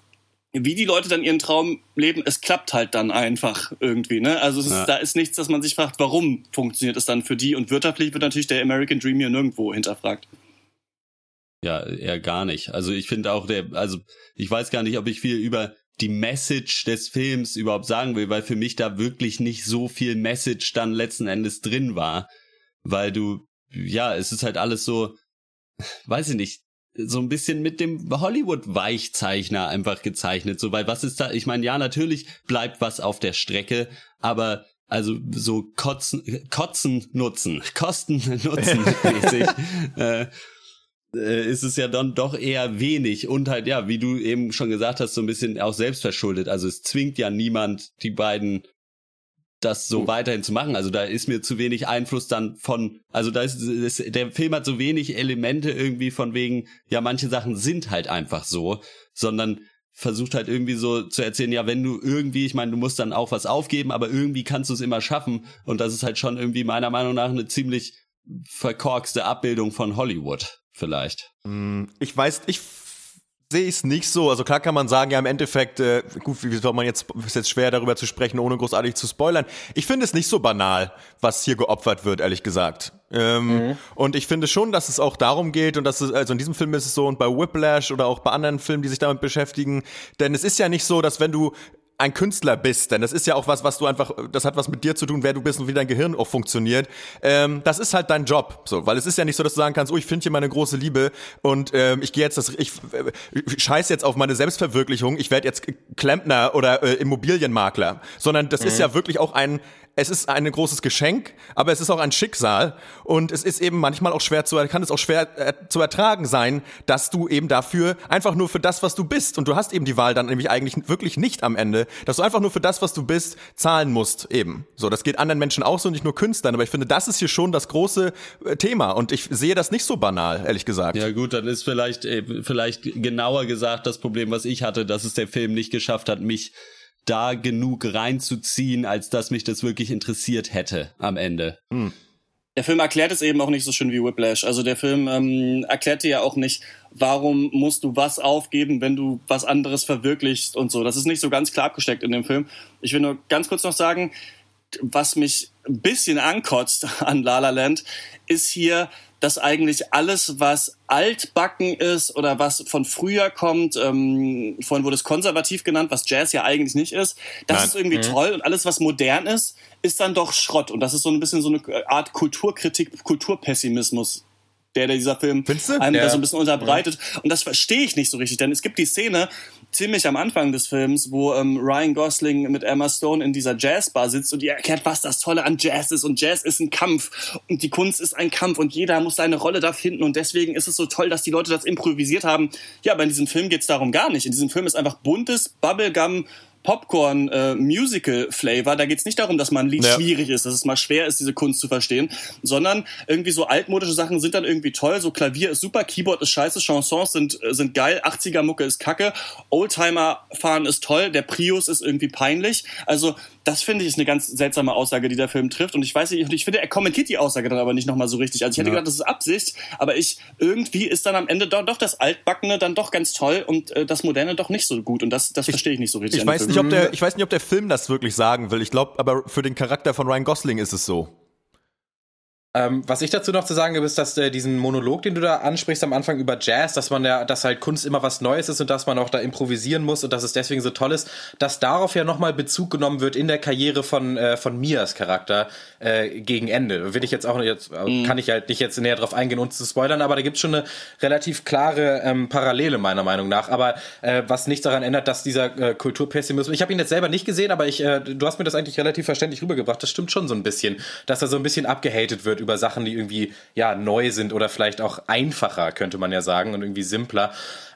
wie die Leute dann ihren Traum leben, es klappt halt dann einfach irgendwie. Ne? Also ist, ja. da ist nichts, dass man sich fragt, warum funktioniert es dann für die. Und wirtschaftlich wird natürlich der American Dream hier nirgendwo hinterfragt. Ja, eher gar nicht. Also ich finde auch der, also ich weiß gar nicht, ob ich viel über die Message des Films überhaupt sagen will, weil für mich da wirklich nicht so viel Message dann letzten Endes drin war. Weil du, ja, es ist halt alles so, weiß ich nicht, so ein bisschen mit dem Hollywood-Weichzeichner einfach gezeichnet. So, weil was ist da? Ich meine, ja, natürlich bleibt was auf der Strecke, aber also so Kotzen, Kotzen nutzen, Kosten nutzen mäßig. äh, äh, ist es ja dann doch eher wenig und halt, ja, wie du eben schon gesagt hast, so ein bisschen auch selbstverschuldet. Also es zwingt ja niemand, die beiden das so weiterhin zu machen. Also da ist mir zu wenig Einfluss dann von, also da ist, ist, der Film hat so wenig Elemente irgendwie von wegen, ja, manche Sachen sind halt einfach so, sondern versucht halt irgendwie so zu erzählen, ja, wenn du irgendwie, ich meine, du musst dann auch was aufgeben, aber irgendwie kannst du es immer schaffen. Und das ist halt schon irgendwie meiner Meinung nach eine ziemlich verkorkste Abbildung von Hollywood vielleicht. Mm, ich weiß, ich sehe es nicht so. Also klar kann man sagen, ja im Endeffekt, äh, gut, wie soll man jetzt, ist jetzt schwer darüber zu sprechen, ohne großartig zu spoilern. Ich finde es nicht so banal, was hier geopfert wird, ehrlich gesagt. Ähm, mhm. Und ich finde schon, dass es auch darum geht und dass es, also in diesem Film ist es so und bei Whiplash oder auch bei anderen Filmen, die sich damit beschäftigen, denn es ist ja nicht so, dass wenn du ein Künstler bist, denn das ist ja auch was, was du einfach, das hat was mit dir zu tun, wer du bist und wie dein Gehirn auch funktioniert. Ähm, das ist halt dein Job, so, weil es ist ja nicht so, dass du sagen kannst, oh, ich finde hier meine große Liebe und ähm, ich gehe jetzt, das, ich, ich scheiß jetzt auf meine Selbstverwirklichung, ich werde jetzt Klempner oder äh, Immobilienmakler, sondern das mhm. ist ja wirklich auch ein es ist ein großes Geschenk, aber es ist auch ein Schicksal und es ist eben manchmal auch schwer zu, kann es auch schwer äh, zu ertragen sein, dass du eben dafür einfach nur für das, was du bist und du hast eben die Wahl dann nämlich eigentlich wirklich nicht am Ende, dass du einfach nur für das, was du bist, zahlen musst eben. So, das geht anderen Menschen auch so, nicht nur Künstlern, aber ich finde, das ist hier schon das große äh, Thema und ich sehe das nicht so banal, ehrlich gesagt. Ja gut, dann ist vielleicht, äh, vielleicht genauer gesagt das Problem, was ich hatte, dass es der Film nicht geschafft hat, mich da genug reinzuziehen, als dass mich das wirklich interessiert hätte am Ende. Hm. Der Film erklärt es eben auch nicht so schön wie Whiplash. Also der Film ähm, erklärt dir ja auch nicht, warum musst du was aufgeben, wenn du was anderes verwirklichst und so. Das ist nicht so ganz klar abgesteckt in dem Film. Ich will nur ganz kurz noch sagen, was mich ein bisschen ankotzt an La La Land, ist hier, dass eigentlich alles, was altbacken ist oder was von früher kommt, ähm, vorhin wurde es konservativ genannt, was Jazz ja eigentlich nicht ist, das Nein. ist irgendwie mhm. toll und alles, was modern ist, ist dann doch Schrott. Und das ist so ein bisschen so eine Art Kulturkritik, Kulturpessimismus der, der dieser Film einem Ja. da so ein bisschen unterbreitet. Und das verstehe ich nicht so richtig, denn es gibt die Szene ziemlich am Anfang des Films, wo ähm, Ryan Gosling mit Emma Stone in dieser Jazzbar sitzt und ihr erklärt, was das Tolle an Jazz ist. Und Jazz ist ein Kampf und die Kunst ist ein Kampf und jeder muss seine Rolle da finden. Und deswegen ist es so toll, dass die Leute das improvisiert haben. Ja, aber in diesem Film geht es darum gar nicht. In diesem Film ist einfach buntes Bubblegum Popcorn äh, Musical Flavor. Da geht es nicht darum, dass man ein Lied Ja. schwierig ist, dass es mal schwer ist, diese Kunst zu verstehen, sondern irgendwie so altmodische Sachen sind dann irgendwie toll. So Klavier ist super, Keyboard ist scheiße, Chansons sind, äh, sind geil, 80er Mucke ist kacke, Oldtimer fahren ist toll, der Prius ist irgendwie peinlich. Also das finde ich ist eine ganz seltsame Aussage, die der Film trifft. Und ich weiß nicht, und ich finde, er kommentiert die Aussage dann aber nicht nochmal so richtig. Also ich hätte gedacht, das ist Absicht, aber ich irgendwie ist dann am Ende doch, doch das Altbackene dann doch ganz toll und äh, das Moderne doch nicht so gut. Und das, das verstehe ich nicht so richtig. Ich weiß, Film. nicht, ob der, ich weiß nicht, ob der Film das wirklich sagen will. Ich glaube, aber für den Charakter von Ryan Gosling ist es so. Ähm, was ich dazu noch zu sagen habe, ist, dass äh, diesen Monolog, den du da ansprichst am Anfang über Jazz, dass man ja, dass halt Kunst immer was Neues ist und dass man auch da improvisieren muss und dass es deswegen so toll ist, dass darauf ja nochmal Bezug genommen wird in der Karriere von, äh, von Mias Charakter äh, gegen Ende. Will ich jetzt auch jetzt, äh, kann ich halt nicht jetzt näher drauf eingehen, uns zu spoilern, aber da gibt's schon eine relativ klare ähm, Parallele meiner Meinung nach. Aber äh, was nicht daran ändert, dass dieser äh, Kulturpessimismus, ich habe ihn jetzt selber nicht gesehen, aber ich, äh, du hast mir das eigentlich relativ verständlich rübergebracht. Das stimmt schon so ein bisschen, dass er so ein bisschen abgehatet wird über Sachen, die irgendwie ja neu sind oder vielleicht auch einfacher, könnte man ja sagen, und irgendwie simpler.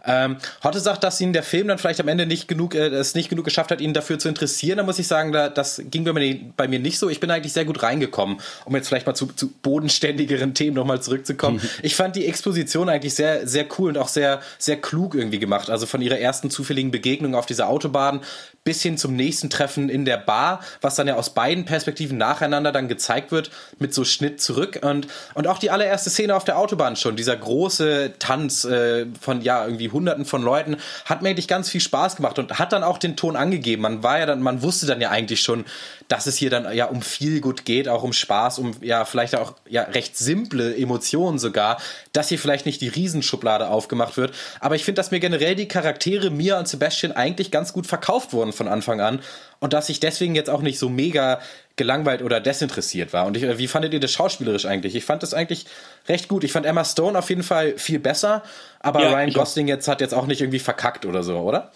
Ähm, Hotte sagt, dass ihn der Film dann vielleicht am Ende nicht genug, äh, es nicht genug geschafft hat, ihn dafür zu interessieren. Da muss ich sagen, da, das ging bei mir, bei mir nicht so. Ich bin eigentlich sehr gut reingekommen, um jetzt vielleicht mal zu, zu bodenständigeren Themen nochmal zurückzukommen. Ich fand die Exposition eigentlich sehr, sehr cool und auch sehr, sehr klug irgendwie gemacht. Also von ihrer ersten zufälligen Begegnung auf dieser Autobahn bis hin zum nächsten Treffen in der Bar, was dann ja aus beiden Perspektiven nacheinander dann gezeigt wird, mit so Schnitt zurück und, und auch die allererste Szene auf der Autobahn schon, dieser große Tanz äh, von ja irgendwie hunderten von Leuten, hat mir eigentlich ganz viel Spaß gemacht und hat dann auch den Ton angegeben. Man war ja dann, man wusste dann ja eigentlich schon, dass es hier dann ja um viel gut geht, auch um Spaß, um ja vielleicht auch ja recht simple Emotionen sogar, dass hier vielleicht nicht die Riesenschublade aufgemacht wird. Aber ich finde, dass mir generell die Charaktere Mia und Sebastian eigentlich ganz gut verkauft wurden von Anfang an und dass ich deswegen jetzt auch nicht so mega gelangweilt oder desinteressiert war. Und ich, wie fandet ihr das schauspielerisch eigentlich? Ich fand das eigentlich recht gut. Ich fand Emma Stone auf jeden Fall viel besser, aber Ja, Ryan auch. Gosling jetzt hat jetzt auch nicht irgendwie verkackt oder so, oder?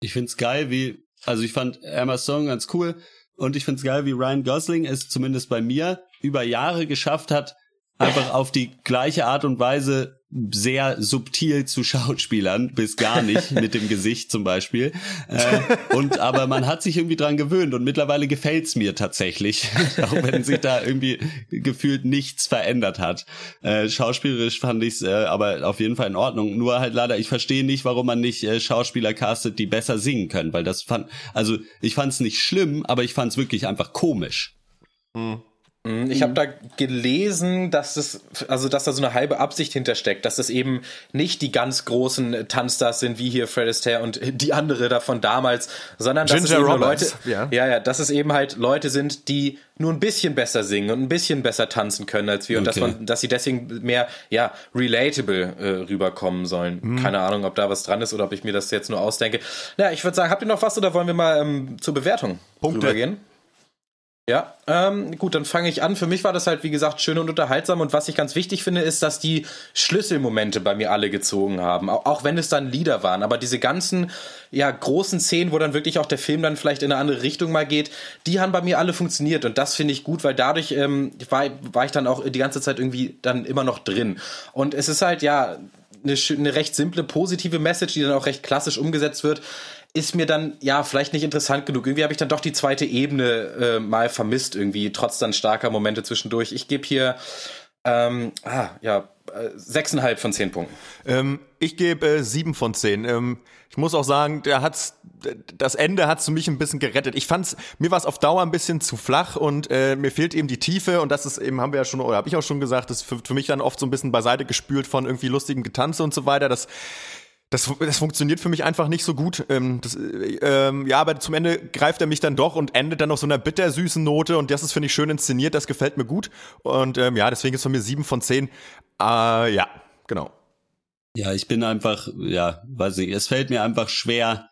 Ich find's geil, wie, also ich fand Emma Stone ganz cool und ich find's geil, wie Ryan Gosling es zumindest bei mir über Jahre geschafft hat, einfach auf die gleiche Art und Weise sehr subtil zu Schauspielern, bis gar nicht mit dem Gesicht zum Beispiel. Äh, und aber man hat sich irgendwie dran gewöhnt und mittlerweile gefällt's mir tatsächlich, auch wenn sich da irgendwie gefühlt nichts verändert hat. Äh, schauspielerisch fand ich's äh, aber auf jeden Fall in Ordnung. Nur halt leider, ich verstehe nicht, warum man nicht äh, Schauspieler castet, die besser singen können, weil das fand, also ich fand's nicht schlimm, aber ich fand's wirklich einfach komisch. Ich habe da gelesen, dass es, also dass da so eine halbe Absicht hintersteckt, dass es eben nicht die ganz großen Tanzstars sind wie hier Fred Astaire und die andere davon damals, sondern dass es Ginger eben nur Roberts, Leute, ja. ja, ja, dass es eben halt Leute sind, die nur ein bisschen besser singen und ein bisschen besser tanzen können als wir und dass Okay. man, dass sie deswegen mehr, ja, relatable äh, rüberkommen sollen. Keine Ahnung, ob da was dran ist oder ob ich mir das jetzt nur ausdenke. Ja, ich würde sagen, habt ihr noch was oder wollen wir mal ähm, zur Bewertung Punkte. rübergehen? Ja, ähm, gut, dann fange ich an. Für mich war das halt, wie gesagt, schön und unterhaltsam. Und was ich ganz wichtig finde, ist, dass die Schlüsselmomente bei mir alle gezogen haben. Auch, auch wenn es dann Lieder waren. Aber diese ganzen, ja, großen Szenen, wo dann wirklich auch der Film dann vielleicht in eine andere Richtung mal geht, die haben bei mir alle funktioniert. Und das finde ich gut, weil dadurch ähm, war, war ich dann auch die ganze Zeit irgendwie dann immer noch drin. Und es ist halt, ja, eine, eine recht simple, positive Message, die dann auch recht klassisch umgesetzt wird, ist mir dann ja vielleicht nicht interessant genug. Irgendwie habe ich dann doch die zweite Ebene äh, mal vermisst, irgendwie, trotz dann starker Momente zwischendurch. Ich gebe hier ähm, ah, ja, äh, sechseinhalb von zehn Punkten. Ähm, ich gebe äh, sieben von zehn. Ähm, ich muss auch sagen, der hat's, das Ende hat's für mich ein bisschen gerettet. Ich fand's, mir war es auf Dauer ein bisschen zu flach und äh, mir fehlt eben die Tiefe und das ist eben, haben wir ja schon, oder habe ich auch schon gesagt, das ist für, für mich dann oft so ein bisschen beiseite gespült von irgendwie lustigem Getanze und so weiter. Das das, das funktioniert für mich einfach nicht so gut. Ähm, das, äh, ähm, ja, aber zum Ende greift er mich dann doch und endet dann auf so einer bittersüßen Note und das ist, finde ich, schön inszeniert, das gefällt mir gut. Und ähm, ja, deswegen ist von mir sieben von zehn. Äh, ja, genau. Ja, ich bin einfach, ja, weiß nicht, es fällt mir einfach schwer,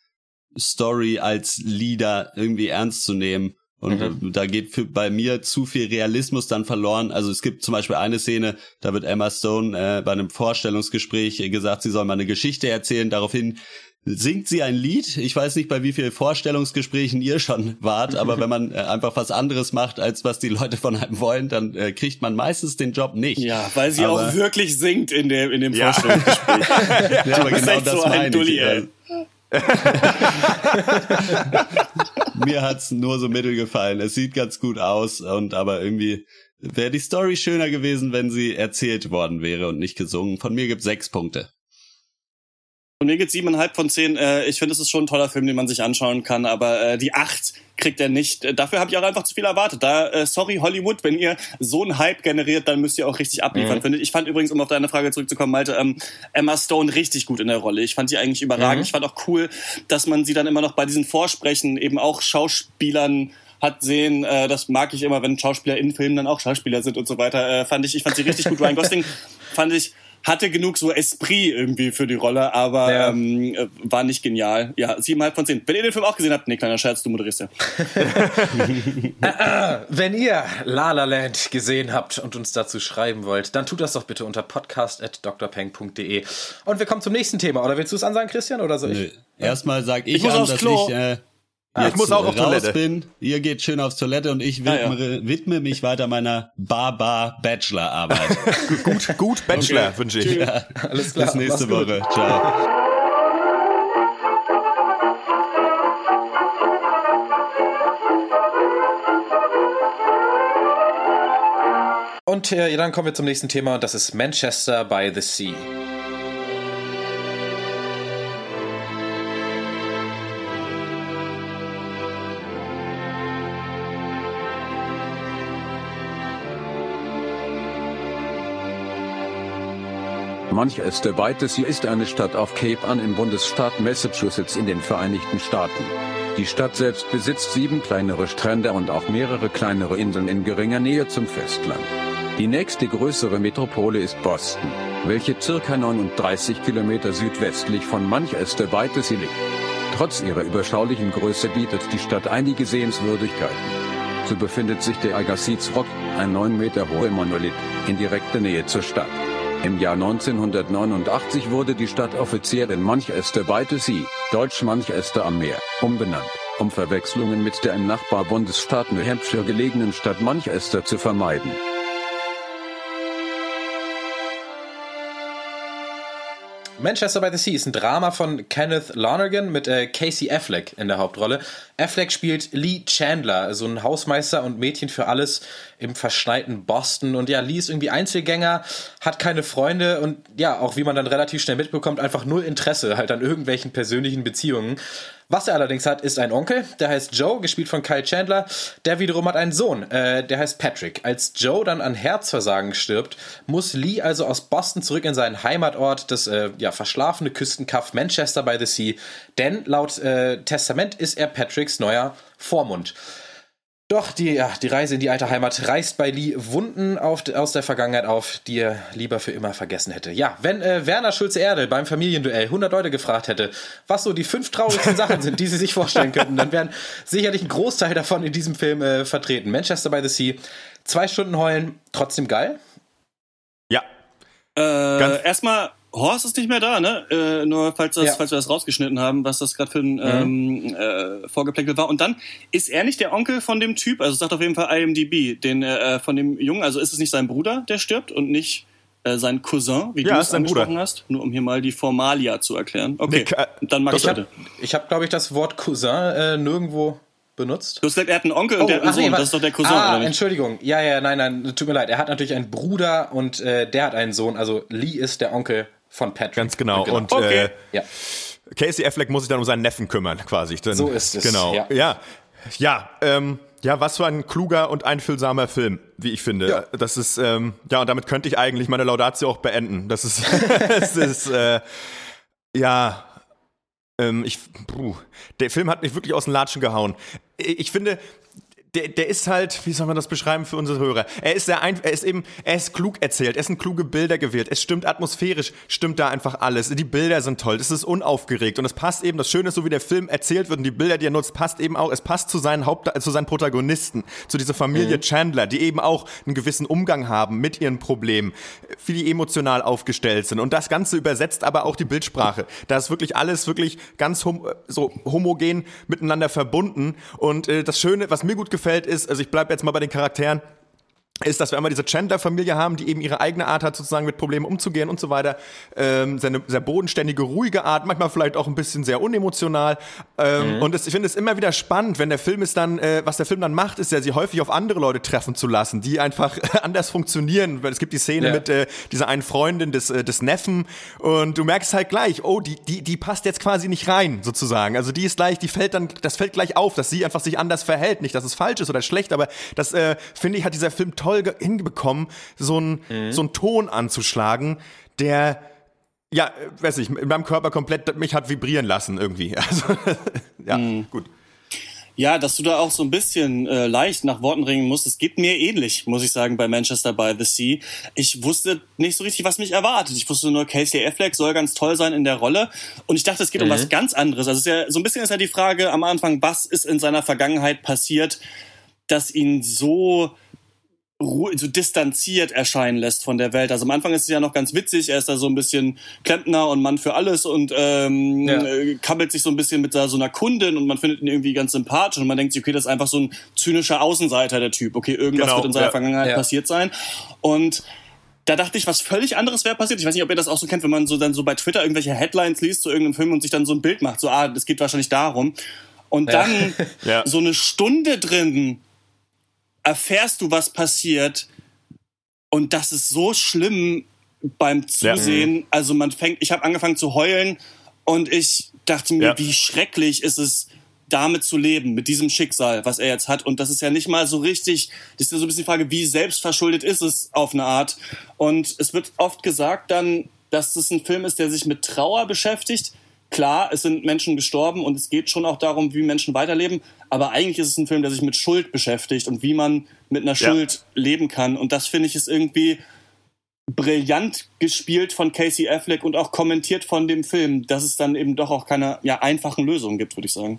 Story als Lieder irgendwie ernst zu nehmen. Und mhm. da geht für, bei mir zu viel Realismus dann verloren. Also es gibt zum Beispiel eine Szene, da wird Emma Stone äh, bei einem Vorstellungsgespräch gesagt, sie soll mal eine Geschichte erzählen. Daraufhin singt sie ein Lied. Ich weiß nicht, bei wie vielen Vorstellungsgesprächen ihr schon wart, aber wenn man äh, einfach was anderes macht, als was die Leute von einem wollen, dann äh, kriegt man meistens den Job nicht. Ja, weil sie aber, auch wirklich singt in dem, in dem ja. Vorstellungsgespräch. ja, aber genau das so meine ich. Mir hat's nur so mittel gefallen. Es sieht ganz gut aus und aber irgendwie wäre die Story schöner gewesen, wenn sie erzählt worden wäre und nicht gesungen. Von mir gibt's sechs Punkte. Von mir gibt siebeneinhalb von zehn. Äh, ich finde, es ist schon ein toller Film, den man sich anschauen kann, aber äh, die acht kriegt er nicht. Äh, dafür habe ich auch einfach zu viel erwartet. Da, äh, sorry Hollywood, wenn ihr so einen Hype generiert, dann müsst ihr auch richtig abliefern, mhm. finde ich. Ich fand übrigens, um auf deine Frage zurückzukommen, Malte, ähm, Emma Stone richtig gut in der Rolle. Ich fand sie eigentlich überragend. Mhm. Ich fand auch cool, dass man sie dann immer noch bei diesen Vorsprechen eben auch Schauspielern hat sehen, äh, das mag ich immer, wenn Schauspieler in Filmen dann auch Schauspieler sind und so weiter. Äh, fand ich, ich fand sie richtig gut. Ryan Gosling fand ich hatte genug so Esprit irgendwie für die Rolle, aber ja. ähm, äh, war nicht genial. Ja, siebeneinhalb von zehn. Wenn ihr den Film auch gesehen habt, nee, kleiner Scherz, du moderierst ja. Wenn ihr La La Land gesehen habt und uns dazu schreiben wollt, dann tut das doch bitte unter podcast.drpeng.de. Und wir kommen zum nächsten Thema. Oder willst du es ansagen, Christian, oder soll ich? Erstmal sag ich, ich an, dass Klo. ich äh, Ah, ich muss auch auf Toilette. Bin. Ihr geht schön aufs Toilette und ich widme, ah, ja. widme mich weiter meiner Baba Bachelorarbeit. gut, gut Bachelor okay. wünsche ich. Ja. Alles klar. Bis nächste Woche. Ciao. Und äh, dann kommen wir zum nächsten Thema und das ist Manchester by the Sea. The Sea ist eine Stadt auf Cape Ann im Bundesstaat Massachusetts in den Vereinigten Staaten. Die Stadt selbst besitzt sieben kleinere Strände und auch mehrere kleinere Inseln in geringer Nähe zum Festland. Die nächste größere Metropole ist Boston, welche ca. 39 Kilometer südwestlich von Manchester Sea liegt. Trotz ihrer überschaulichen Größe bietet die Stadt einige Sehenswürdigkeiten. So befindet sich der Agassiz Rock, ein 9 Meter hoher Monolith, in direkter Nähe zur Stadt. Im Jahr 1989 wurde die Stadt offiziell in Manchester by the Sea, Deutsch Manchester am Meer, umbenannt, um Verwechslungen mit der im Nachbarbundesstaat New Hampshire gelegenen Stadt Manchester zu vermeiden. Manchester by the Sea ist ein Drama von Kenneth Lonergan mit äh, Casey Affleck in der Hauptrolle. Affleck spielt Lee Chandler, so ein Hausmeister und Mädchen für alles im verschneiten Boston. Und ja, Lee ist irgendwie Einzelgänger, hat keine Freunde und ja, auch wie man dann relativ schnell mitbekommt, einfach null Interesse halt an irgendwelchen persönlichen Beziehungen. Was er allerdings hat, ist ein Onkel, der heißt Joe, gespielt von Kyle Chandler. Der wiederum hat einen Sohn, äh, der heißt Patrick. Als Joe dann an Herzversagen stirbt, muss Lee also aus Boston zurück in seinen Heimatort, das äh, ja, verschlafene Küstenkaff Manchester by the Sea. Denn laut äh, Testament ist er Patricks neuer Vormund. Doch die, ja, die Reise in die alte Heimat reißt bei Lee Wunden auf, aus der Vergangenheit auf, die er lieber für immer vergessen hätte. Ja, wenn äh, Werner Schulze-Erde beim Familienduell 100 Leute gefragt hätte, was so die fünf traurigsten Sachen sind, die sie sich vorstellen könnten, dann wären sicherlich ein Großteil davon in diesem Film äh, vertreten. Manchester by the Sea, zwei Stunden heulen, trotzdem geil? Ja. Äh, erstmal Horst ist nicht mehr da, ne? Äh, nur falls, das, ja. falls wir das rausgeschnitten haben, was das gerade für ein mhm. ähm, äh, Vorgeplänkel war. Und dann ist er nicht der Onkel von dem Typ, also sagt auf jeden Fall IMDb, den äh, von dem Jungen, also ist es nicht sein Bruder, der stirbt und nicht äh, sein Cousin, wie ja, du es angesprochen Bruder. hast, nur um hier mal die Formalia zu erklären. Okay, nee, äh, dann mach ich weiter. Ich habe, glaube ich, das Wort Cousin äh, nirgendwo benutzt. Du hast gesagt, er hat einen Onkel und oh, der hat einen Sohn. Nee, das ist doch der Cousin, ah, oder nicht? Entschuldigung. Ja, ja, nein, nein, tut mir leid. Er hat natürlich einen Bruder und äh, der hat einen Sohn. Also Lee ist der Onkel von Patrick. Ganz genau. genau. Und okay. äh, ja. Casey Affleck muss sich dann um seinen Neffen kümmern, quasi. Dann, so ist es. Genau. Ja. Ja, ja, ähm, ja, was für ein kluger und einfühlsamer Film, wie ich finde. Ja. Das ist, ähm, ja, und damit könnte ich eigentlich meine Laudatio auch beenden. Das ist, das ist, äh, ja, ähm, ich, puh, der Film hat mich wirklich aus den Latschen gehauen. Ich finde, der, der ist halt, wie soll man das beschreiben für unsere Hörer? Er ist sehr ein, er ist eben, er ist klug erzählt, es sind kluge Bilder gewählt, es stimmt atmosphärisch, stimmt da einfach alles. Die Bilder sind toll, es ist unaufgeregt und es passt eben, das Schöne ist, so wie der Film erzählt wird und die Bilder, die er nutzt, passt eben auch, es passt zu seinen Haupt, zu seinen Protagonisten, zu dieser Familie mhm. Chandler, die eben auch einen gewissen Umgang haben mit ihren Problemen, wie die emotional aufgestellt sind und das Ganze übersetzt aber auch die Bildsprache. Da ist wirklich alles wirklich ganz hom so homogen miteinander verbunden und äh, das Schöne, was mir gut gefällt, ist, also ich bleibe jetzt mal bei den Charakteren, ist, dass wir einmal diese Chandler-Familie haben, die eben ihre eigene Art hat, sozusagen mit Problemen umzugehen und so weiter. Ähm, seine sehr bodenständige, ruhige Art, manchmal vielleicht auch ein bisschen sehr unemotional. Ähm, mhm. Und es, ich finde es immer wieder spannend, wenn der Film ist dann, äh, was der Film dann macht, ist ja, sie häufig auf andere Leute treffen zu lassen, die einfach anders funktionieren. Weil es gibt die Szene ja. mit äh, dieser einen Freundin des, äh, des Neffen und du merkst halt gleich, oh, die, die, die passt jetzt quasi nicht rein, sozusagen. Also die ist gleich, die fällt dann, das fällt gleich auf, dass sie einfach sich anders verhält. Nicht, dass es falsch ist oder schlecht, aber das, äh, finde ich, hat dieser Film toll toll hinbekommen, so einen mhm. so einen Ton anzuschlagen, der ja, weiß ich, in meinem Körper komplett mich hat vibrieren lassen irgendwie. Also ja, mhm. gut. Ja, dass du da auch so ein bisschen äh, leicht nach Worten ringen musst, es geht mir ähnlich, muss ich sagen, bei Manchester by the Sea. Ich wusste nicht so richtig, was mich erwartet. Ich wusste nur, Casey Affleck soll ganz toll sein in der Rolle. Und ich dachte, es geht mhm. um was ganz anderes. Also es ist ja, so ein bisschen ist ja die Frage am Anfang, was ist in seiner Vergangenheit passiert, dass ihn so so distanziert erscheinen lässt von der Welt. Also am Anfang ist es ja noch ganz witzig, er ist da so ein bisschen Klempner und Mann für alles und ähm, ja. Äh, kabbelt sich so ein bisschen mit so einer Kundin und man findet ihn irgendwie ganz sympathisch und man denkt sich, okay, das ist einfach so ein zynischer Außenseiter, der Typ. Okay, irgendwas genau. wird in seiner ja. Vergangenheit ja. passiert sein. Und da dachte ich, was völlig anderes wäre passiert. Ich weiß nicht, ob ihr das auch so kennt, wenn man so dann so bei Twitter irgendwelche Headlines liest zu irgendeinem Film und sich dann so ein Bild macht. So, ah, das geht wahrscheinlich darum. Und dann so eine Stunde drin erfährst du, was passiert. Und das ist so schlimm beim Zusehen. Ja. Also man fängt, ich habe angefangen zu heulen und ich dachte mir, ja. wie schrecklich ist es, damit zu leben, mit diesem Schicksal, was er jetzt hat. Und das ist ja nicht mal so richtig, das ist ja so ein bisschen die Frage, wie selbstverschuldet ist es auf eine Art. Und es wird oft gesagt dann, dass das ein Film ist, der sich mit Trauer beschäftigt. Klar, es sind Menschen gestorben und es geht schon auch darum, wie Menschen weiterleben. Aber eigentlich ist es ein Film, der sich mit Schuld beschäftigt und wie man mit einer Schuld ja. leben kann. Und das finde ich ist irgendwie brillant gespielt von Casey Affleck und auch kommentiert von dem Film, dass es dann eben doch auch keine ja, einfachen Lösungen gibt, würde ich sagen.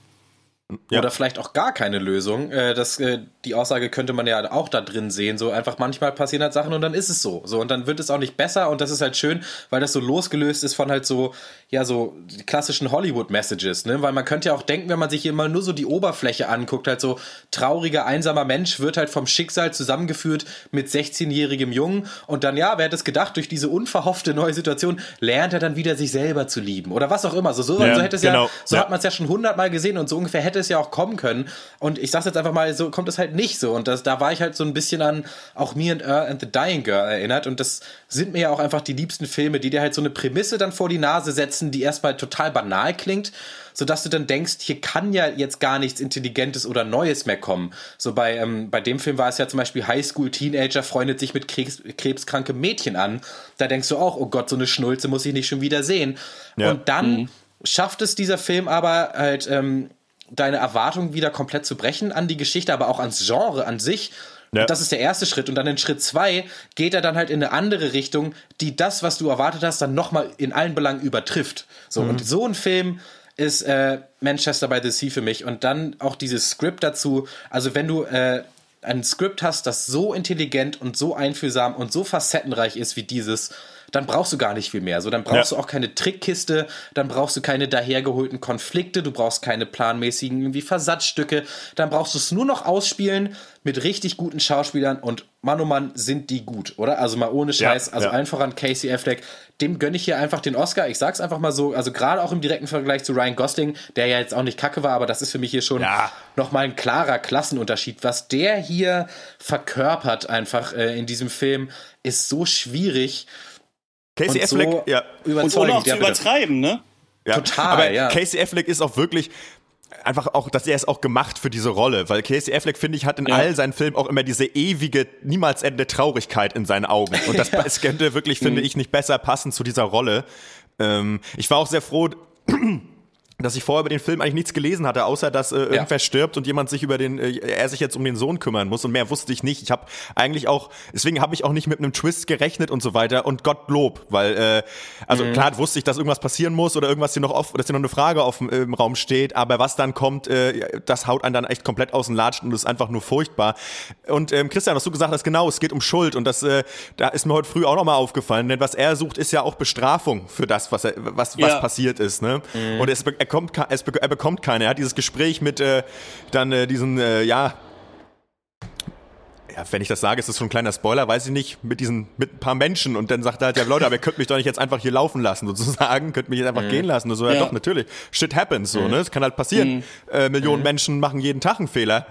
Ja. Oder vielleicht auch gar keine Lösung. Äh, das, äh, die Aussage könnte man ja auch da drin sehen. So einfach manchmal passieren halt Sachen und dann ist es so. So und dann wird es auch nicht besser und das ist halt schön, weil das so losgelöst ist von halt so, ja, so klassischen Hollywood-Messages, ne? Weil man könnte ja auch denken, wenn man sich hier mal nur so die Oberfläche anguckt, halt so trauriger, einsamer Mensch wird halt vom Schicksal zusammengeführt mit 16-jährigem Jungen und dann, ja, wer hätte es gedacht, durch diese unverhoffte neue Situation lernt er dann wieder sich selber zu lieben oder was auch immer. So, so, ja, so hätte es genau. ja, so ja. hat man es ja schon hundertmal gesehen und so ungefähr hätte hätte es ja auch kommen können. Und ich sag's jetzt einfach mal, so kommt es halt nicht so. Und das, da war ich halt so ein bisschen an auch Me and Her and the Dying Girl erinnert. Und das sind mir ja auch einfach die liebsten Filme, die dir halt so eine Prämisse dann vor die Nase setzen, die erstmal total banal klingt sodass du dann denkst, hier kann ja jetzt gar nichts Intelligentes oder Neues mehr kommen. So bei, ähm, bei dem Film war es ja zum Beispiel Highschool-Teenager freundet sich mit Krebs, krebskranke Mädchen an. Da denkst du auch, oh Gott, so eine Schnulze muss ich nicht schon wieder sehen. Ja. Und dann mhm. schafft es dieser Film aber halt, ähm, deine Erwartungen wieder komplett zu brechen an die Geschichte, aber auch ans Genre an sich. Ja. Und das ist der erste Schritt. Und dann in Schritt zwei geht er dann halt in eine andere Richtung, die das, was du erwartet hast, dann nochmal in allen Belangen übertrifft. So, mhm. und so ein Film ist äh, Manchester by the Sea für mich. Und dann auch dieses Skript dazu. Also, wenn du äh, ein Skript hast, das so intelligent und so einfühlsam und so facettenreich ist wie dieses, dann brauchst du gar nicht viel mehr. So, dann brauchst ja. du auch keine Trickkiste, dann brauchst du keine dahergeholten Konflikte, du brauchst keine planmäßigen irgendwie Versatzstücke, dann brauchst du es nur noch ausspielen mit richtig guten Schauspielern und Mann oh Mann sind die gut, oder? Also mal ohne Scheiß, ja, also ja. einfach an Casey Affleck, dem gönne ich hier einfach den Oscar. Ich sag's einfach mal so, also gerade auch im direkten Vergleich zu Ryan Gosling, der ja jetzt auch nicht kacke war, aber das ist für mich hier schon ja. nochmal ein klarer Klassenunterschied. Was der hier verkörpert einfach äh, in diesem Film, ist so schwierig. Casey Affleck, so ja. Und ohne auch zu übertreiben, ne? Ja. Total, aber ja. Casey Affleck ist auch wirklich einfach auch, dass er ist auch gemacht für diese Rolle, weil Casey Affleck, finde ich, hat in ja. all seinen Filmen auch immer diese ewige, niemals endende Traurigkeit in seinen Augen. Und das ja. es könnte wirklich, finde mhm. ich, nicht besser passen zu dieser Rolle. Ähm, ich war auch sehr froh, dass ich vorher über den Film eigentlich nichts gelesen hatte, außer dass äh, irgendwer ja. stirbt und jemand sich über den, äh, er sich jetzt um den Sohn kümmern muss und mehr wusste ich nicht. Ich habe eigentlich auch, deswegen habe ich auch nicht mit einem Twist gerechnet und so weiter und Gottlob, weil äh, also mhm. klar wusste ich, dass irgendwas passieren muss oder irgendwas hier noch auf, dass hier noch eine Frage auf dem im Raum steht, aber was dann kommt, äh, das haut einen dann echt komplett aus dem Latschen und ist einfach nur furchtbar. Und ähm, Christian, was du gesagt hast, genau, es geht um Schuld und das, äh, da ist mir heute früh auch nochmal aufgefallen, denn was er sucht, ist ja auch Bestrafung für das, was er, was, ja. was passiert ist, ne? Mhm. Und es, kommt, es, er bekommt keine. Er hat dieses Gespräch mit äh, dann äh, diesen, äh, ja, ja, wenn ich das sage, ist das schon ein kleiner Spoiler, weiß ich nicht, mit diesen, mit ein paar Menschen und dann sagt er halt, ja Leute, aber ihr könnt mich doch nicht jetzt einfach hier laufen lassen, sozusagen, könnt mich jetzt einfach mhm. gehen lassen. Und so, ja, ja, doch, natürlich. Shit happens, so, mhm. ne? Das kann halt passieren. Mhm. Äh, Millionen mhm. Menschen machen jeden Tag einen Fehler.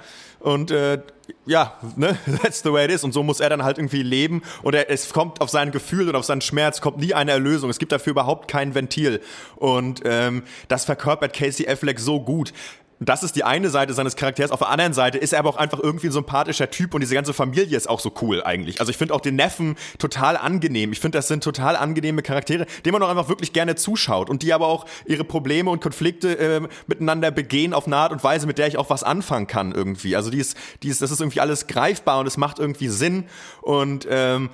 Und äh, ja, ne, that's the way it is. Und so muss er dann halt irgendwie leben. Und er, es kommt auf sein Gefühl und auf seinen Schmerz kommt nie eine Erlösung. Es gibt dafür überhaupt kein Ventil. Und ähm, das verkörpert Casey Affleck so gut das ist die eine Seite seines Charakters. Auf der anderen Seite ist er aber auch einfach irgendwie ein sympathischer Typ und diese ganze Familie ist auch so cool eigentlich. Also ich finde auch den Neffen total angenehm. Ich finde, das sind total angenehme Charaktere, denen man auch einfach wirklich gerne zuschaut und die aber auch ihre Probleme und Konflikte äh, miteinander begehen auf eine Art und Weise, mit der ich auch was anfangen kann irgendwie. Also die ist, die ist, das ist irgendwie alles greifbar und es macht irgendwie Sinn und ähm,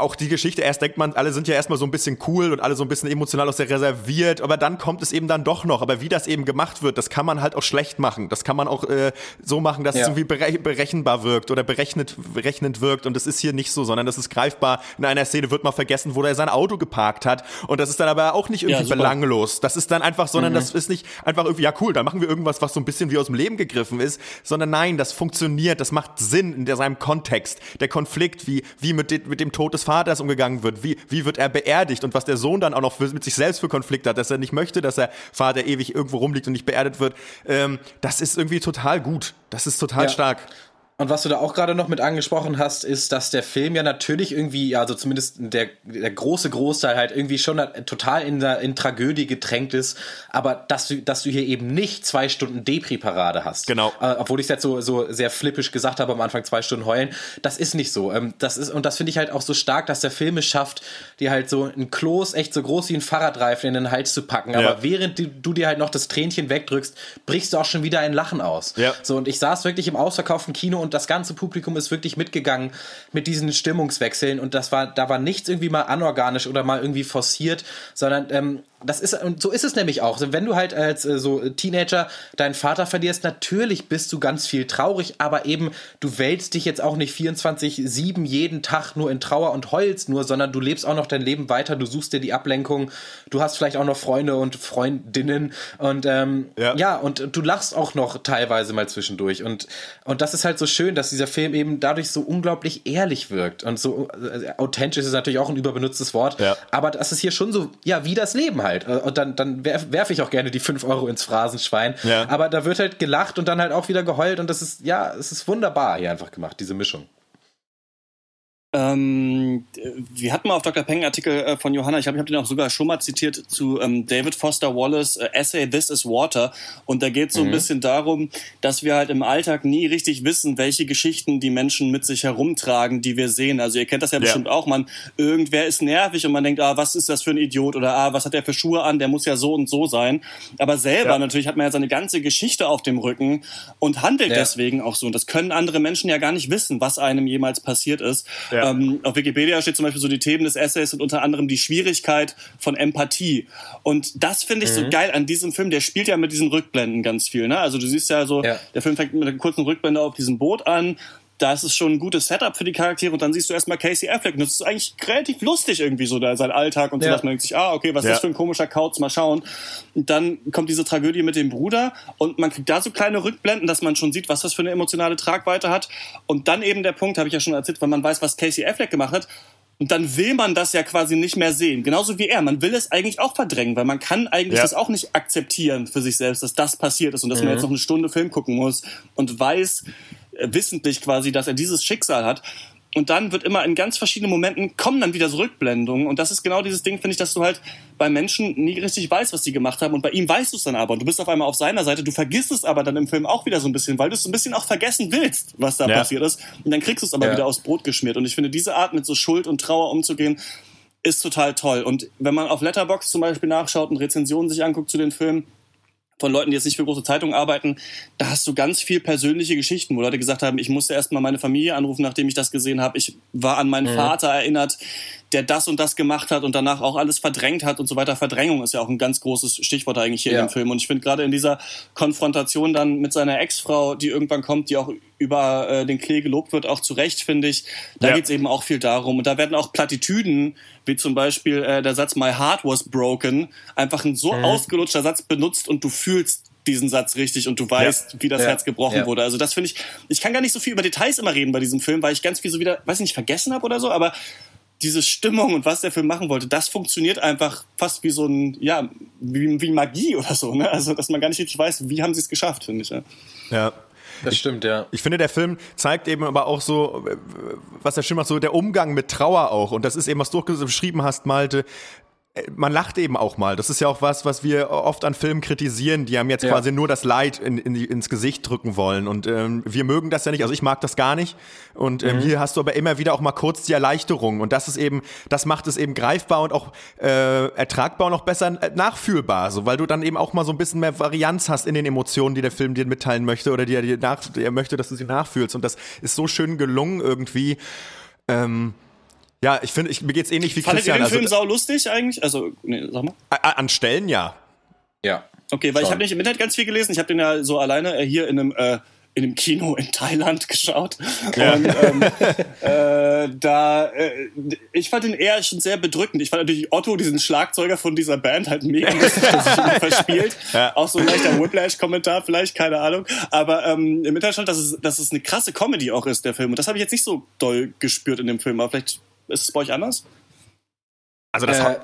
auch die Geschichte, erst denkt man, alle sind ja erstmal so ein bisschen cool und alle so ein bisschen emotional auch sehr reserviert, aber dann kommt es eben dann doch noch. Aber wie das eben gemacht wird, das kann man halt auch schlecht machen. Das kann man auch äh, so machen, dass ja. es irgendwie berechenbar wirkt oder berechnet, berechnend wirkt. Und das ist hier nicht so, sondern das ist greifbar. In einer Szene wird mal vergessen, wo er sein Auto geparkt hat. Und das ist dann aber auch nicht irgendwie ja, belanglos. Das ist dann einfach, sondern mhm. das ist nicht einfach irgendwie, ja cool, dann machen wir irgendwas, was so ein bisschen wie aus dem Leben gegriffen ist, sondern nein, das funktioniert, das macht Sinn in der, seinem Kontext. Der Konflikt, wie, wie mit, de, mit dem Tod des Vaters umgegangen wird, wie, wie wird er beerdigt und was der Sohn dann auch noch für, mit sich selbst für Konflikte hat, dass er nicht möchte, dass der Vater ewig irgendwo rumliegt und nicht beerdigt wird, ähm, das ist irgendwie total gut. Das ist total ja. stark. Und was du da auch gerade noch mit angesprochen hast, ist, dass der Film ja natürlich irgendwie, also zumindest der, der große Großteil halt irgendwie schon total in, der, in Tragödie getränkt ist, aber dass du, dass du hier eben nicht zwei Stunden Depri-Parade hast. Genau. Äh, obwohl ich es jetzt so, so sehr flippisch gesagt habe am Anfang, zwei Stunden heulen. Das ist nicht so. Ähm, das ist, und das finde ich halt auch so stark, dass der Film es schafft, dir halt so ein Kloß echt so groß wie ein Fahrradreifen in den Hals zu packen. Ja. Aber während du, du dir halt noch das Tränchen wegdrückst, brichst du auch schon wieder ein Lachen aus. Ja. So, und ich saß wirklich im ausverkauften Kino und das ganze Publikum ist wirklich mitgegangen mit diesen Stimmungswechseln und das war, da war nichts irgendwie mal anorganisch oder mal irgendwie forciert, sondern ähm, das ist, und so ist es nämlich auch. Wenn du halt als äh, so Teenager deinen Vater verlierst, natürlich bist du ganz viel traurig, aber eben, du wälzt dich jetzt auch nicht 24-7 jeden Tag nur in Trauer und heulst nur, sondern du lebst auch noch dein Leben weiter, du suchst dir die Ablenkung, du hast vielleicht auch noch Freunde und Freundinnen und ähm, ja. ja, und du lachst auch noch teilweise mal zwischendurch. Und, und das ist halt so schön, dass dieser Film eben dadurch so unglaublich ehrlich wirkt. Und so äh, authentisch ist natürlich auch ein überbenutztes Wort, ja. aber das ist hier schon so, ja, wie das Leben halt. Und dann, dann werfe werf ich auch gerne die 5 Euro ins Phrasenschwein. Ja. Aber da wird halt gelacht und dann halt auch wieder geheult und das ist, ja, es ist wunderbar hier einfach gemacht, diese Mischung. Ähm, wir hatten mal auf Dr. Peng Artikel äh, von Johanna, ich glaube, ich habe den auch sogar schon mal zitiert zu ähm, David Foster Wallace äh, Essay This is Water und da geht es so mhm. ein bisschen darum, dass wir halt im Alltag nie richtig wissen, welche Geschichten die Menschen mit sich herumtragen, die wir sehen. Also ihr kennt das ja, ja. bestimmt auch, man irgendwer ist nervig und man denkt, ah, was ist das für ein Idiot oder ah, was hat der für Schuhe an, der muss ja so und so sein. Aber selber ja. natürlich hat man ja seine ganze Geschichte auf dem Rücken und handelt ja. deswegen auch so und das können andere Menschen ja gar nicht wissen, was einem jemals passiert ist. Ähm, auf Wikipedia steht zum Beispiel so, die Themen des Essays sind unter anderem die Schwierigkeit von Empathie. Und das finde ich mhm. so geil an diesem Film. Der spielt ja mit diesen Rückblenden ganz viel. Ne? Also du siehst ja so, ja. der Film fängt mit einer kurzen Rückblende auf diesem Boot an da ist es schon ein gutes Setup für die Charaktere und dann siehst du erstmal Casey Affleck und das ist eigentlich relativ lustig irgendwie so, da sein Alltag und so, ja. dass man denkt sich, ah, okay, was ist das für ein komischer Kauz, mal schauen. Und dann kommt diese Tragödie mit dem Bruder und man kriegt da so kleine Rückblenden, dass man schon sieht, was das für eine emotionale Tragweite hat und dann eben der Punkt, habe ich ja schon erzählt, wenn man weiß, was Casey Affleck gemacht hat, und dann will man das ja quasi nicht mehr sehen. Genauso wie er. Man will es eigentlich auch verdrängen, weil man kann eigentlich ja. das auch nicht akzeptieren für sich selbst, dass das passiert ist und dass mhm. man jetzt noch eine Stunde Film gucken muss und weiß, wissentlich quasi, dass er dieses Schicksal hat. Und dann wird immer in ganz verschiedenen Momenten kommen dann wieder so Rückblendungen. Und das ist genau dieses Ding, finde ich, dass du halt bei Menschen nie richtig weißt, was die gemacht haben. Und bei ihm weißt du es dann aber. Und du bist auf einmal auf seiner Seite. Du vergisst es aber dann im Film auch wieder so ein bisschen, weil du es so ein bisschen auch vergessen willst, was da ja. passiert ist. Und dann kriegst du es aber ja. wieder aufs Brot geschmiert. Und ich finde, diese Art mit so Schuld und Trauer umzugehen, ist total toll. Und wenn man auf Letterbox zum Beispiel nachschaut und Rezensionen sich anguckt zu den Filmen, von Leuten, die jetzt nicht für große Zeitungen arbeiten, da hast du ganz viel persönliche Geschichten, wo Leute gesagt haben, ich musste erst mal meine Familie anrufen, nachdem ich das gesehen habe. Ich war an meinen mhm. Vater erinnert, der das und das gemacht hat und danach auch alles verdrängt hat und so weiter. Verdrängung ist ja auch ein ganz großes Stichwort eigentlich hier ja. in dem Film. Und ich finde gerade in dieser Konfrontation dann mit seiner Ex-Frau, die irgendwann kommt, die auch über äh, den Klee gelobt wird, auch zu Recht, finde ich, da ja. geht's eben auch viel darum. Und da werden auch Plattitüden, wie zum Beispiel äh, der Satz My heart was broken, einfach ein so mhm. ausgelutschter Satz benutzt und du fühlst diesen Satz richtig und du weißt, ja. wie das ja. Herz gebrochen ja. wurde. Also das finde ich, ich kann gar nicht so viel über Details immer reden bei diesem Film, weil ich ganz viel so wieder, weiß nicht, vergessen habe oder so, aber diese Stimmung und was der Film machen wollte, das funktioniert einfach fast wie so ein, ja, wie, wie Magie oder so, ne? Also, dass man gar nicht richtig weiß, wie haben sie es geschafft, finde ich. Ja. ja. Das stimmt, ja. Ich finde, der Film zeigt eben aber auch so, was der Film macht, so der Umgang mit Trauer auch. Und das ist eben, was du beschrieben hast, Malte, man lacht eben auch mal. Das ist ja auch was, was wir oft an Filmen kritisieren, die haben jetzt ja. quasi nur das Leid in, in, ins Gesicht drücken wollen. Und ähm, wir mögen das ja nicht, also ich mag das gar nicht. Und ähm, mhm. hier hast du aber immer wieder auch mal kurz die Erleichterung. Und das ist eben, das macht es eben greifbar und auch äh, ertragbar und auch besser nachfühlbar. So, weil du dann eben auch mal so ein bisschen mehr Varianz hast in den Emotionen, die der Film dir mitteilen möchte oder die er dir nach, er möchte, dass du sie nachfühlst. Und das ist so schön gelungen irgendwie. Ähm, ja, ich finde, ich, mir geht's ähnlich wie Fandet Christian. Fandet ihr den Film also, sau lustig eigentlich? Also, nee, sag mal. An Stellen ja. Ja. Okay, weil Schon. ich habe nicht im Internet ganz viel gelesen. Ich habe den ja so alleine äh, hier in einem äh, in einem Kino in Thailand geschaut. Ja. Und ähm, äh, da, äh, ich fand ihn eher schon sehr bedrückend. Ich fand natürlich Otto, diesen Schlagzeuger von dieser Band, halt mega lustig, dass sich verspielt. Ja. Auch so ein leichter Whiplash-Kommentar, vielleicht, keine Ahnung. Aber ähm, im Internet stand, dass es, dass es eine krasse Comedy auch ist, der Film. Und das habe ich jetzt nicht so doll gespürt in dem Film. Aber vielleicht ist es bei euch anders? Also das äh,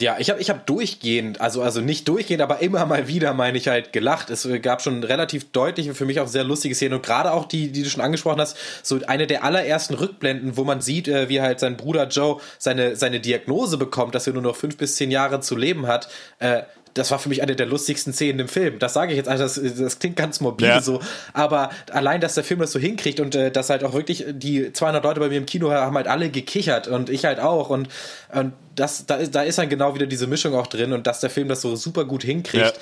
ja, ich habe ich hab durchgehend, also, also nicht durchgehend, aber immer mal wieder, meine ich halt, gelacht. Es gab schon relativ deutliche, für mich auch sehr lustige Szenen und gerade auch die, die du schon angesprochen hast, so eine der allerersten Rückblenden, wo man sieht, äh, wie halt sein Bruder Joe seine, seine Diagnose bekommt, dass er nur noch fünf bis zehn Jahre zu leben hat. Äh, das war für mich eine der lustigsten Szenen im Film. Das sage ich jetzt, also das, das klingt ganz mobil ja. so, aber allein, dass der Film das so hinkriegt und äh, dass halt auch wirklich die 200 Leute bei mir im Kino haben halt alle gekichert und ich halt auch und, und das, da, ist, da ist dann genau wieder diese Mischung auch drin und dass der Film das so super gut hinkriegt.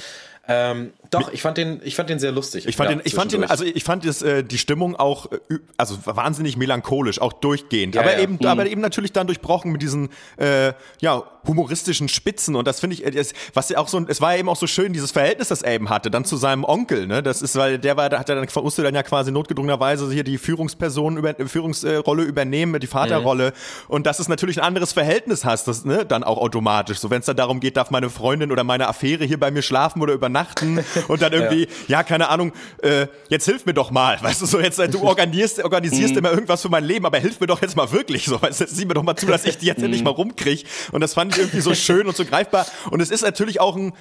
Ja. Ähm, doch, ich fand den, ich fand den sehr lustig. Ich fand ja, den, ich fand den, also ich fand das, äh, die Stimmung auch, äh, also wahnsinnig melancholisch, auch durchgehend. Ja, aber ja. eben, mhm. aber eben natürlich dann durchbrochen mit diesen, äh, ja, humoristischen Spitzen. Und das finde ich, äh, was ja auch so, es war ja eben auch so schön, dieses Verhältnis, das Aben hatte, dann zu seinem Onkel, ne? Das ist, weil der war, da hat er dann, musste dann ja quasi notgedrungenerweise hier die Führungsperson über, Führungsrolle übernehmen, die Vaterrolle. Mhm. Und dass es natürlich ein anderes Verhältnis hast, das, ne, dann auch automatisch. So, wenn es dann darum geht, darf meine Freundin oder meine Affäre hier bei mir schlafen oder übernachten und dann irgendwie, ja, ja keine Ahnung, äh, jetzt hilf mir doch mal, weißt du, so jetzt, du organisierst, organisierst mhm. immer irgendwas für mein Leben, aber hilf mir doch jetzt mal wirklich, so, weißt du, sieh mir doch mal zu, dass ich die jetzt endlich mal rumkriege und das fand ich irgendwie so schön und so greifbar und es ist natürlich auch ein,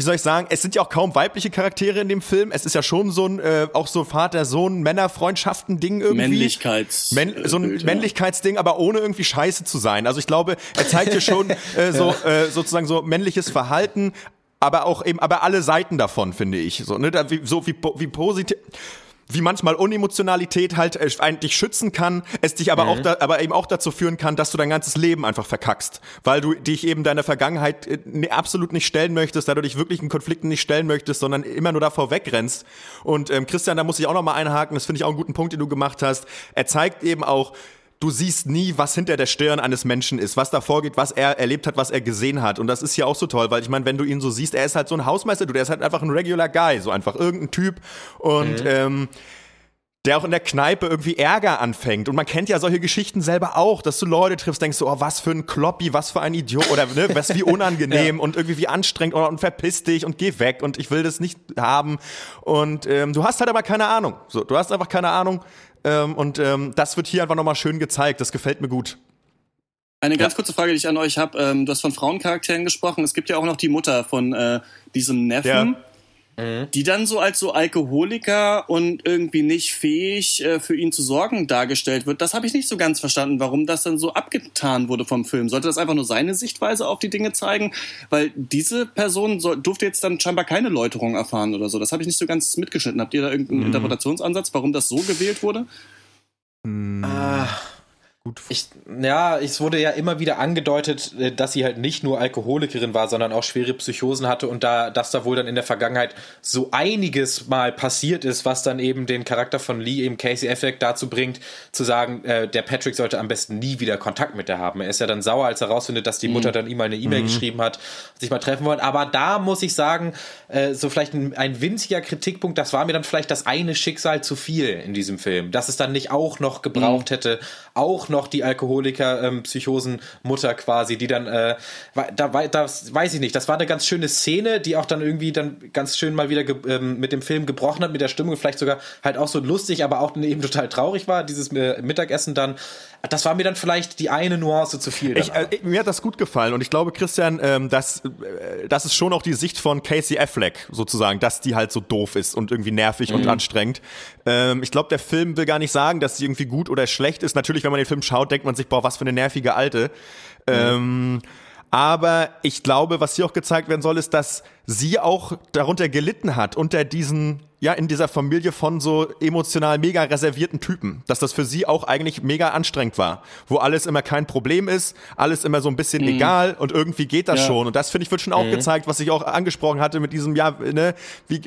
wie soll ich sagen, es sind ja auch kaum weibliche Charaktere in dem Film. Es ist ja schon so ein, äh, auch so Vater-Sohn, Männerfreundschaften-Ding irgendwie. Männlichkeits. Männ so ein Bild, Männlichkeitsding, aber ohne irgendwie scheiße zu sein. Also ich glaube, er zeigt hier schon äh, so, äh, sozusagen so männliches Verhalten, aber auch eben, aber alle Seiten davon, finde ich. So, ne, da, wie, so wie, wie positiv wie manchmal Unemotionalität halt äh, eigentlich schützen kann, es dich aber mhm. auch da, aber eben auch dazu führen kann, dass du dein ganzes Leben einfach verkackst, weil du dich eben deiner Vergangenheit äh, ne, absolut nicht stellen möchtest, da du dich wirklich in Konflikten nicht stellen möchtest, sondern immer nur davor wegrennst. Und ähm, Christian, da muss ich auch noch mal einhaken, das finde ich auch einen guten Punkt, den du gemacht hast. Er zeigt eben auch, du siehst nie, was hinter der Stirn eines Menschen ist, was da vorgeht, was er erlebt hat, was er gesehen hat. Und das ist ja auch so toll, weil ich meine, wenn du ihn so siehst, er ist halt so ein Hausmeister, du, der ist halt einfach ein regular Guy, so einfach irgendein Typ. Und mhm. ähm, der auch in der Kneipe irgendwie Ärger anfängt. Und man kennt ja solche Geschichten selber auch, dass du Leute triffst, denkst du, oh, was für ein Kloppi, was für ein Idiot oder ne, was wie unangenehm ja. und irgendwie wie anstrengend und, und verpiss dich und geh weg und ich will das nicht haben. Und ähm, du hast halt aber keine Ahnung. So, du hast einfach keine Ahnung. Ähm, und ähm, das wird hier einfach nochmal schön gezeigt. Das gefällt mir gut. Eine ganz ja. kurze Frage, die ich an euch habe. Ähm, du hast von Frauencharakteren gesprochen. Es gibt ja auch noch die Mutter von äh, diesem Neffen. Ja Mhm. die dann so als so Alkoholiker und irgendwie nicht fähig äh, für ihn zu sorgen dargestellt wird. Das habe ich nicht so ganz verstanden, warum das dann so abgetan wurde vom Film. Sollte das einfach nur seine Sichtweise auf die Dinge zeigen? Weil diese Person soll, durfte jetzt dann scheinbar keine Läuterung erfahren oder so. Das habe ich nicht so ganz mitgeschnitten. Habt ihr da irgendeinen mhm. Interpretationsansatz, warum das so gewählt wurde? Mhm. Ah gut. Ich, ja, es wurde ja immer wieder angedeutet, äh, dass sie halt nicht nur Alkoholikerin war, sondern auch schwere Psychosen hatte und da, dass da wohl dann in der Vergangenheit so einiges mal passiert ist, was dann eben den Charakter von Lee, eben Casey Affleck, dazu bringt, zu sagen, äh, der Patrick sollte am besten nie wieder Kontakt mit der haben. Er ist ja dann sauer, als er rausfindet, dass die Mhm. Mutter dann ihm mal eine E-Mail geschrieben hat, sich mal treffen wollen. Aber da muss ich sagen, äh, so vielleicht ein, ein winziger Kritikpunkt, das war mir dann vielleicht das eine Schicksal zu viel in diesem Film, dass es dann nicht auch noch gebraucht Mhm. hätte, auch noch die Alkoholiker, ähm, quasi, die dann, äh, da, das weiß ich nicht, das war eine ganz schöne Szene, die auch dann irgendwie dann ganz schön mal wieder ähm, mit dem Film gebrochen hat, mit der Stimmung, vielleicht sogar halt auch so lustig, aber auch eben total traurig war, dieses äh, Mittagessen dann. Das war mir dann vielleicht die eine Nuance zu viel. Ich, äh, mir hat das gut gefallen und ich glaube, Christian, ähm, dass, äh, das ist schon auch die Sicht von Casey Affleck sozusagen, dass die halt so doof ist und irgendwie nervig und anstrengend. Ähm, ich glaube, der Film will gar nicht sagen, dass sie irgendwie gut oder schlecht ist. Natürlich, wenn man den Film schaut, denkt man sich, boah, was für eine nervige Alte. Ähm, aber ich glaube, was hier auch gezeigt werden soll, ist, dass sie auch darunter gelitten hat, unter diesen, ja, in dieser Familie von so emotional mega reservierten Typen. Dass das für sie auch eigentlich mega anstrengend war. Wo alles immer kein Problem ist, alles immer so ein bisschen egal und irgendwie geht das Ja. schon. Und das, finde ich, wird schon auch gezeigt, was ich auch angesprochen hatte mit diesem, ja, ne, wie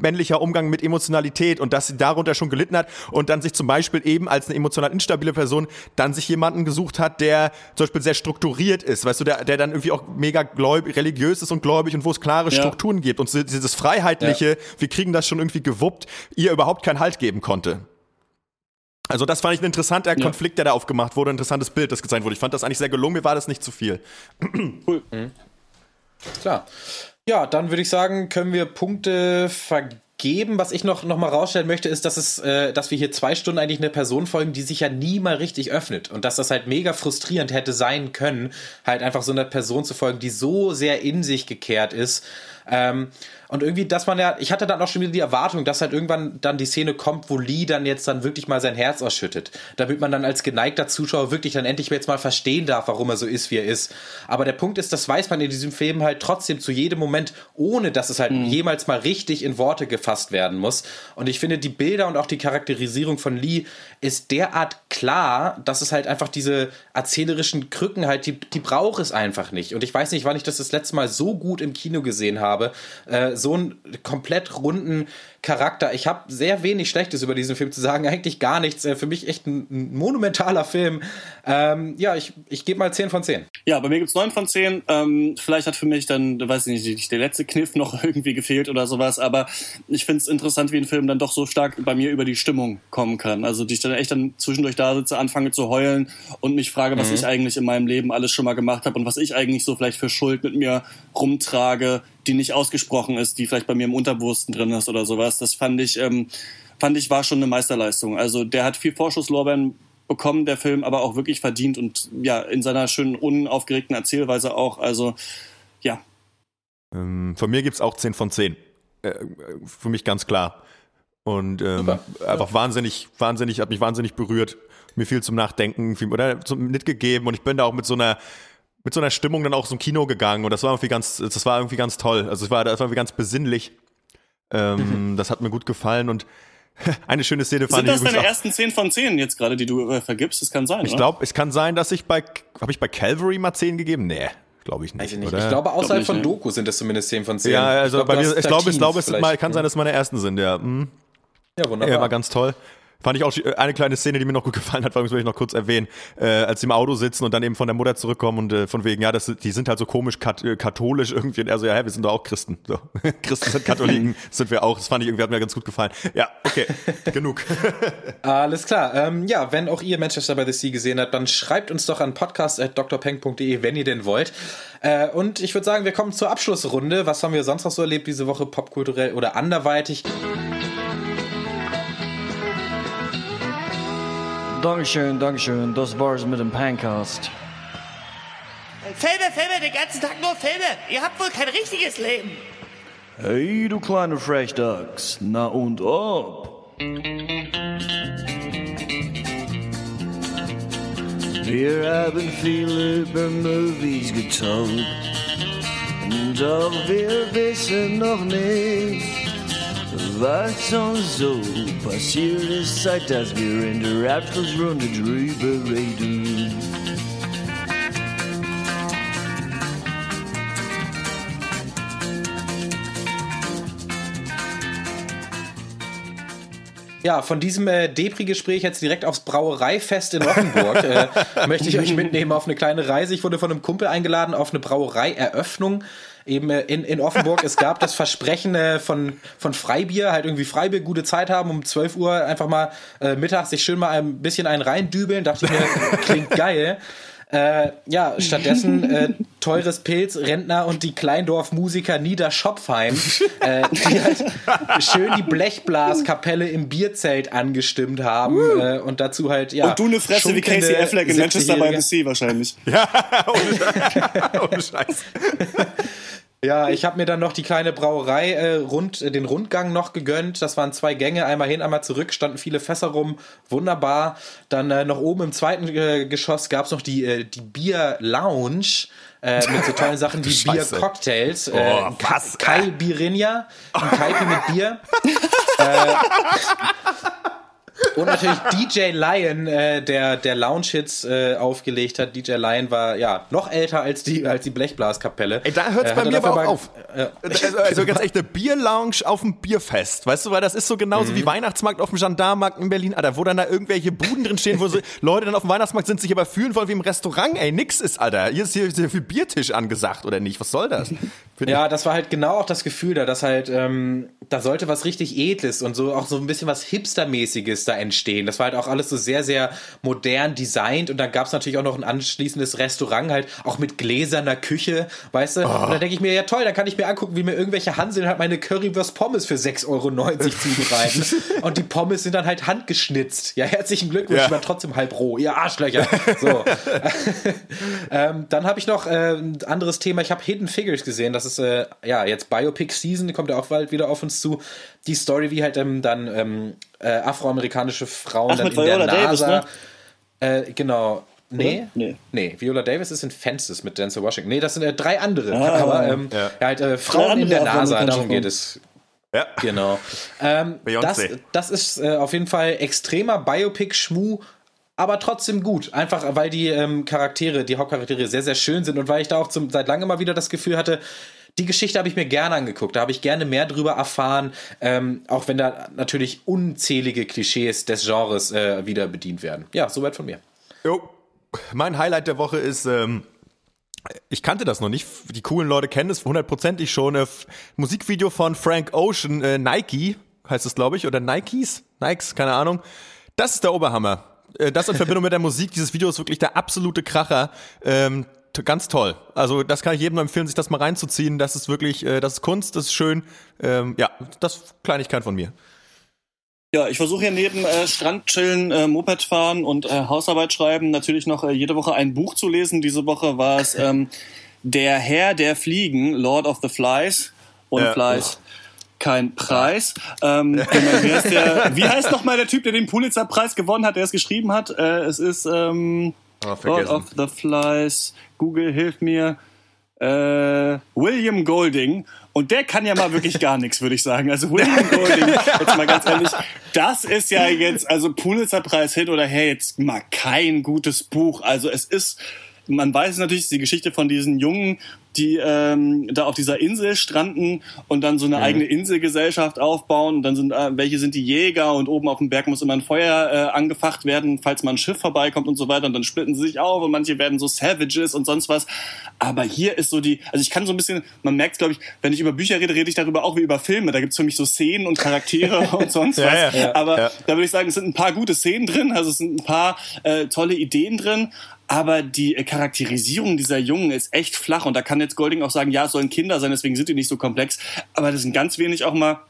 männlicher Umgang mit Emotionalität und dass sie darunter schon gelitten hat und dann sich zum Beispiel eben als eine emotional instabile Person dann sich jemanden gesucht hat, der zum Beispiel sehr strukturiert ist, weißt du, der, der dann irgendwie auch mega gläubig, religiös ist und gläubig und wo es klare Ja. Strukturen gibt und dieses Freiheitliche, wir kriegen das schon irgendwie gewuppt, ihr überhaupt keinen Halt geben konnte. Also das fand ich ein interessanter Konflikt, der da aufgemacht wurde, ein interessantes Bild, das gezeigt wurde. Ich fand das eigentlich sehr gelungen, mir war das nicht zu viel. Klar. Ja, dann würde ich sagen, können wir Punkte vergeben. Was ich noch, noch mal rausstellen möchte, ist, dass es, äh, dass wir hier zwei Stunden eigentlich eine Person folgen, die sich ja nie mal richtig öffnet. Und dass das halt mega frustrierend hätte sein können, halt einfach so einer Person zu folgen, die so sehr in sich gekehrt ist. Ähm, und irgendwie, dass man ja, ich hatte dann auch schon wieder die Erwartung, dass halt irgendwann dann die Szene kommt, wo Lee dann jetzt dann wirklich mal sein Herz ausschüttet. Damit man dann als geneigter Zuschauer wirklich dann endlich jetzt mal verstehen darf, warum er so ist, wie er ist. Aber der Punkt ist, das weiß man in diesem Film halt trotzdem zu jedem Moment, ohne dass es halt jemals mal richtig in Worte gefasst werden muss. Und ich finde, die Bilder und auch die Charakterisierung von Lee ist derart klar, dass es halt einfach diese erzählerischen Krücken halt, die, die braucht es einfach nicht. Und ich weiß nicht, wann ich das das letzte Mal so gut im Kino gesehen habe. Äh, so einen komplett runden Charakter. Ich habe sehr wenig Schlechtes über diesen Film zu sagen, eigentlich gar nichts. Äh, für mich echt ein, ein monumentaler Film. Ähm, ja, ich, ich gebe mal 10 von 10. Ja, bei mir gibt's neun von zehn. Ähm, vielleicht hat für mich dann, weiß ich nicht, der letzte Kniff noch irgendwie gefehlt oder sowas. Aber ich find's interessant, wie ein Film dann doch so stark bei mir über die Stimmung kommen kann. Also, die ich dann echt dann zwischendurch da sitze, anfange zu heulen und mich frage, was ich eigentlich in meinem Leben alles schon mal gemacht habe und was ich eigentlich so vielleicht für Schuld mit mir rumtrage, die nicht ausgesprochen ist, die vielleicht bei mir im Unterbewussten drin ist oder sowas. Das fand ich, ähm, fand ich war schon eine Meisterleistung. Also, der hat viel Vorschusslorbeeren bekommen, der Film, aber auch wirklich verdient und ja, in seiner schönen, unaufgeregten Erzählweise auch. Also, ja. Ähm, von mir gibt's auch 10 von 10. Äh, äh, für mich ganz klar. Und ähm, einfach wahnsinnig, wahnsinnig, hat mich wahnsinnig berührt. Mir viel zum Nachdenken, viel, oder zum mitgegeben und ich bin da auch mit so einer mit so einer Stimmung dann auch zum Kino gegangen und das war irgendwie ganz, das war irgendwie ganz toll. Also es war, das war irgendwie ganz besinnlich. Ähm, Das hat mir gut gefallen und eine schöne Szene fand Sind das ich übrigens deine auch- ersten 10 von 10 jetzt gerade, die du äh, vergibst? Das kann sein, Ich glaube, es kann sein, dass ich bei, habe ich bei Calvary mal 10 gegeben? Nee, glaube ich nicht. Ich nicht. Oder? Ich glaube, außerhalb nicht, von ne? Doku sind es zumindest 10 von 10. ja, also glaub, ich glaube, ich Teens glaube, es vielleicht. mal, kann sein, dass es meine ersten sind, ja. Mhm. Ja, wunderbar. Ja, war ganz toll. Fand ich auch äh, eine kleine Szene, die mir noch gut gefallen hat, will ich noch kurz erwähnen, äh, als sie im Auto sitzen und dann eben von der Mutter zurückkommen und äh, von wegen, ja, das, die sind halt so komisch kat äh, katholisch irgendwie. Und er so, ja, hä, wir sind doch auch Christen. So. Christen sind Katholiken, sind wir auch. Das fand ich irgendwie, hat mir ganz gut gefallen. Ja, okay, genug. Alles klar. Ähm, ja, wenn auch ihr Manchester by the Sea gesehen habt, dann schreibt uns doch an podcast.drpeng.de, wenn ihr denn wollt. Äh, und ich würde sagen, wir kommen zur Abschlussrunde. Was haben wir sonst noch so erlebt diese Woche, popkulturell oder anderweitig? Dankeschön, Dankeschön. Das war's mit dem Pancast. Filme, Filme, den ganzen Tag nur Filme. Ihr habt wohl kein richtiges Leben. Hey, du kleine Frechdachs. Na und ob? Wir haben viel über Movies getalkt. Doch wir wissen noch nicht, Was auch so passiert ist, seit dass wir in der Abschlussrunde drüber reden. Ja, von diesem äh, Depri-Gespräch jetzt direkt aufs Brauereifest in Offenburg äh, möchte ich euch mitnehmen auf eine kleine Reise. Ich wurde von einem Kumpel eingeladen auf eine Brauereieröffnung eben äh, in, in Offenburg. es gab das Versprechen äh, von, von Freibier, halt irgendwie Freibier, gute Zeit haben, um 12 Uhr einfach mal äh, mittags sich schön mal ein bisschen einen reindübeln. Dachte ich mir, klingt geil. Äh, ja, stattdessen äh, teures Pilz, Rentner und die Kleindorf-Musiker Nieder Schopfheim, äh, die halt schön die Blechblaskapelle im Bierzelt angestimmt haben äh, und dazu halt, ja. Und du eine Fresse wie Casey Affleck in Manchester by the Sea wahrscheinlich. Ja, ohne, ohne Scheiß. Ja, ich habe mir dann noch die kleine Brauerei äh, rund, äh, den Rundgang noch gegönnt. Das waren zwei Gänge, einmal hin, einmal zurück, standen viele Fässer rum, wunderbar. Dann äh, noch oben im zweiten äh, Geschoss gab's noch die, äh, die Bier Lounge. Äh, mit so tollen Sachen wie Bier-Cocktails. Äh, Oh, was? Kai Birinja, ein Kaipi mit Bier. und natürlich DJ Lion, äh, der, der Lounge-Hits äh, aufgelegt hat. DJ Lion war ja noch älter als die, als die Blechblaskapelle. Ey, da hört's Äh, bei mir aber auch auf. Also, also ganz echt eine Bierlounge auf dem Bierfest. Weißt du, weil das ist so genauso wie Weihnachtsmarkt auf dem Gendarmenmarkt in Berlin, Alter, wo dann da irgendwelche Buden drin stehen, wo so Leute dann auf dem Weihnachtsmarkt sind, sich aber fühlen wollen wie im Restaurant. Ey, nix ist, Alter. Hier ist hier, hier viel Biertisch angesagt, oder nicht? Was soll das? Ja, das war halt genau auch das Gefühl da, dass halt, ähm, da sollte was richtig Edles und so auch so ein bisschen was Hipstermäßiges da entstehen. Das war halt auch alles so sehr, sehr modern designt und dann gab's natürlich auch noch ein anschließendes Restaurant, halt auch mit gläserner Küche, weißt du? Und dann denke ich mir, ja toll, dann kann ich mir angucken, wie mir irgendwelche Hanseln halt meine Currywurst Pommes für 6,90 Euro zubereiten. und die Pommes sind dann halt handgeschnitzt. Ja, herzlichen Glückwunsch, Ja. ich war trotzdem halb roh. Ihr Arschlöcher. So. ähm, dann habe ich noch äh, ein anderes Thema. Ich habe Hidden Figures gesehen. Das ist äh, ja jetzt Biopic Season, kommt ja auch bald wieder auf uns zu. Die Story, wie halt ähm, dann ähm, äh, afroamerikanische Frauen Ach, dann mit in der Viola Davis, NASA. ne? Äh, genau. Nee, Nee. nee. Viola Davis ist in Fences mit Denzel Washington. Nee, das sind äh, drei andere. Ah. Aber ähm, ja. halt äh, Frauen in der NASA, darum geht es. Ja. Genau. Ähm, das, Beyoncé. das ist äh, auf jeden Fall extremer Biopic-Schmu, aber trotzdem gut. Einfach weil die ähm, Charaktere, die Hauptcharaktere sehr, sehr schön sind und weil ich da auch zum, seit langem mal wieder das Gefühl hatte, die Geschichte habe ich mir gerne angeguckt. Da habe ich gerne mehr drüber erfahren, ähm, auch wenn da natürlich unzählige Klischees des Genres äh, wieder bedient werden. Ja, soweit von mir. Jo. Mein Highlight der Woche ist, ähm, ich kannte das noch nicht. Die coolen Leute kennen es hundertprozentig schon. Äh, Musikvideo von Frank Ocean, äh, Nike heißt es, glaube ich, oder Nikes, Nikes, keine Ahnung. Das ist der Oberhammer. Äh, das in Verbindung mit der Musik. Dieses Video ist wirklich der absolute Kracher. Ähm, ganz toll. Also das kann ich jedem empfehlen, sich das mal reinzuziehen. Das ist wirklich, äh, das ist Kunst, das ist schön. Ähm, ja, das ist Kleinigkeit von mir. Ja, ich versuche hier neben äh, Strand chillen, äh, Moped fahren und äh, Hausarbeit schreiben natürlich noch äh, jede Woche ein Buch zu lesen. Diese Woche war es ähm, Der Herr der Fliegen, Lord of the Flies. Und Ja. Flies kein Preis. Ähm, wie, heißt der, wie heißt noch mal der Typ, der den Pulitzer-Preis gewonnen hat, der es geschrieben hat? Äh, es ist ähm, Oh, Lord of the Flies. Google, hilf mir. Äh, William Golding. Und der kann ja mal wirklich gar nichts, würde ich sagen. Also William Golding, jetzt mal ganz ehrlich, das ist ja jetzt, also Pulitzer-Preis hin oder her, jetzt mal kein gutes Buch. Also es ist, man weiß natürlich, die Geschichte von diesen Jungen, die ähm, da auf dieser Insel stranden und dann so eine eigene Inselgesellschaft aufbauen. Und dann sind, äh, welche sind die Jäger und oben auf dem Berg muss immer ein Feuer äh, angefacht werden, falls mal ein Schiff vorbeikommt und so weiter. Und dann splitten sie sich auf und manche werden so Savages und sonst was. Aber hier ist so die, also ich kann so ein bisschen, man merkt glaube ich, wenn ich über Bücher rede, rede ich darüber auch wie über Filme. Da gibt's für mich so Szenen und Charaktere und sonst Ja, was. ja, ja. Aber Ja. da würde ich sagen, es sind ein paar gute Szenen drin, also es sind ein paar äh, tolle Ideen drin, aber die äh, Charakterisierung dieser Jungen ist echt flach und da kann jetzt Golding auch sagen, ja, es sollen Kinder sein, deswegen sind die nicht so komplex, aber das sind ganz wenig auch mal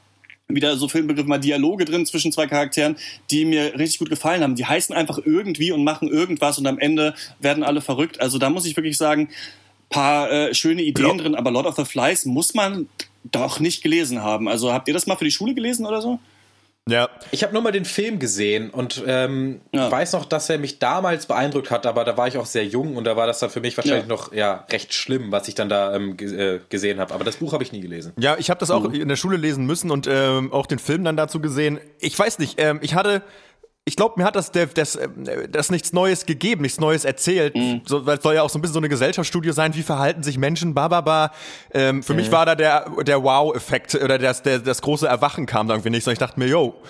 wieder so Filmbegriff mal Dialoge drin zwischen zwei Charakteren, die mir richtig gut gefallen haben. Die heißen einfach irgendwie und machen irgendwas und am Ende werden alle verrückt. Also da muss ich wirklich sagen, paar äh, schöne Ideen drin, aber Lord of the Flies muss man doch nicht gelesen haben. Also habt ihr das mal für die Schule gelesen oder so? Ja. Ich habe nur mal den Film gesehen und ähm, Ja. weiß noch, dass er mich damals beeindruckt hat, aber da war ich auch sehr jung und da war das dann für mich wahrscheinlich Ja. noch ja recht schlimm, was ich dann da ähm, äh, gesehen habe. Aber das Buch habe ich nie gelesen. Ja, ich habe das auch in der Schule lesen müssen und ähm, auch den Film dann dazu gesehen. Ich weiß nicht, ähm, ich hatte, ich glaube, mir hat das, das, äh, das nichts Neues gegeben, nichts Neues erzählt. So, weil es soll ja auch so ein bisschen so eine Gesellschaftsstudie sein, wie verhalten sich Menschen, bababa. Ähm, für mich war da der, der Wow-Effekt oder das, der, das große Erwachen kam da irgendwie nicht, sondern ich dachte mir, yo,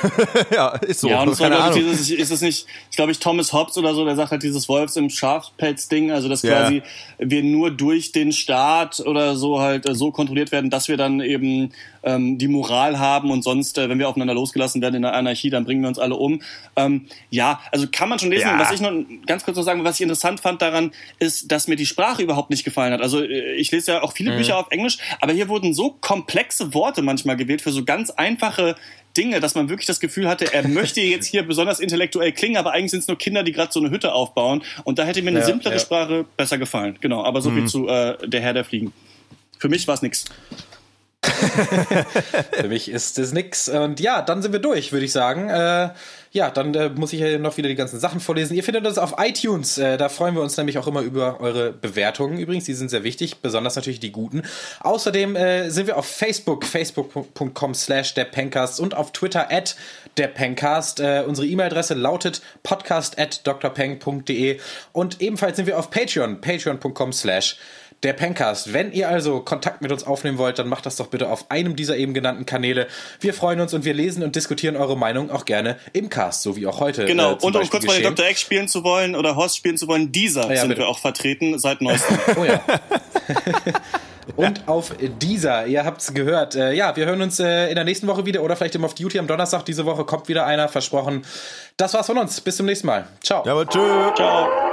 ja, ist so. Ja, und es war, keine glaube ich, dieses, ist es nicht, ich glaube, ich Thomas Hobbes oder so, der sagt halt dieses Wolfs im Schafpelz-Ding, also dass Ja. quasi wir nur durch den Staat oder so halt äh, so kontrolliert werden, dass wir dann eben ähm, die Moral haben und sonst, äh, wenn wir aufeinander losgelassen werden in der Anarchie, dann bringen wir uns alle um. Ähm, ja, also kann man schon lesen. Ja. Was ich noch ganz kurz noch sagen, was ich interessant fand daran, ist, dass mir die Sprache überhaupt nicht gefallen hat. Also äh, ich lese ja auch viele Bücher auf Englisch, aber hier wurden so komplexe Worte manchmal gewählt für so ganz einfache Dinge, dass man wirklich das Gefühl hatte, er möchte jetzt hier besonders intellektuell klingen, aber eigentlich sind es nur Kinder, die gerade so eine Hütte aufbauen. Und da hätte mir eine Ja, simplere ja. Sprache besser gefallen. Genau, aber so viel zu äh, Der Herr der Fliegen. Für mich war es nix. Für mich ist es nix. Und ja, dann sind wir durch, würde ich sagen. Äh, ja, dann äh, muss ich ja noch wieder die ganzen Sachen vorlesen. Ihr findet uns auf iTunes. Äh, da freuen wir uns nämlich auch immer über eure Bewertungen. Übrigens, die sind sehr wichtig, besonders natürlich die guten. Außerdem äh, sind wir auf Facebook, facebook.com slash der Pencast und auf Twitter at der Pencast. Äh, unsere E-Mail-Adresse lautet podcast at drpeng.de und ebenfalls sind wir auf Patreon, patreon.com slash der Pencast. Wenn ihr also Kontakt mit uns aufnehmen wollt, dann macht das doch bitte auf einem dieser eben genannten Kanäle. Wir freuen uns und wir lesen und diskutieren eure Meinung auch gerne im Cast, so wie auch heute. Genau, äh, und um Beispiel kurz mal den geschehen. Dr. X spielen zu wollen oder Horst spielen zu wollen, dieser ja, sind bitte. wir auch vertreten seit neuestem. Oh ja. Und auf dieser, ihr habt's gehört. Äh, ja, wir hören uns äh, in der nächsten Woche wieder oder vielleicht im Off Duty am Donnerstag. Diese Woche kommt wieder einer, versprochen. Das war's von uns. Bis zum nächsten Mal. Ciao. Ja, aber tschö. Ciao.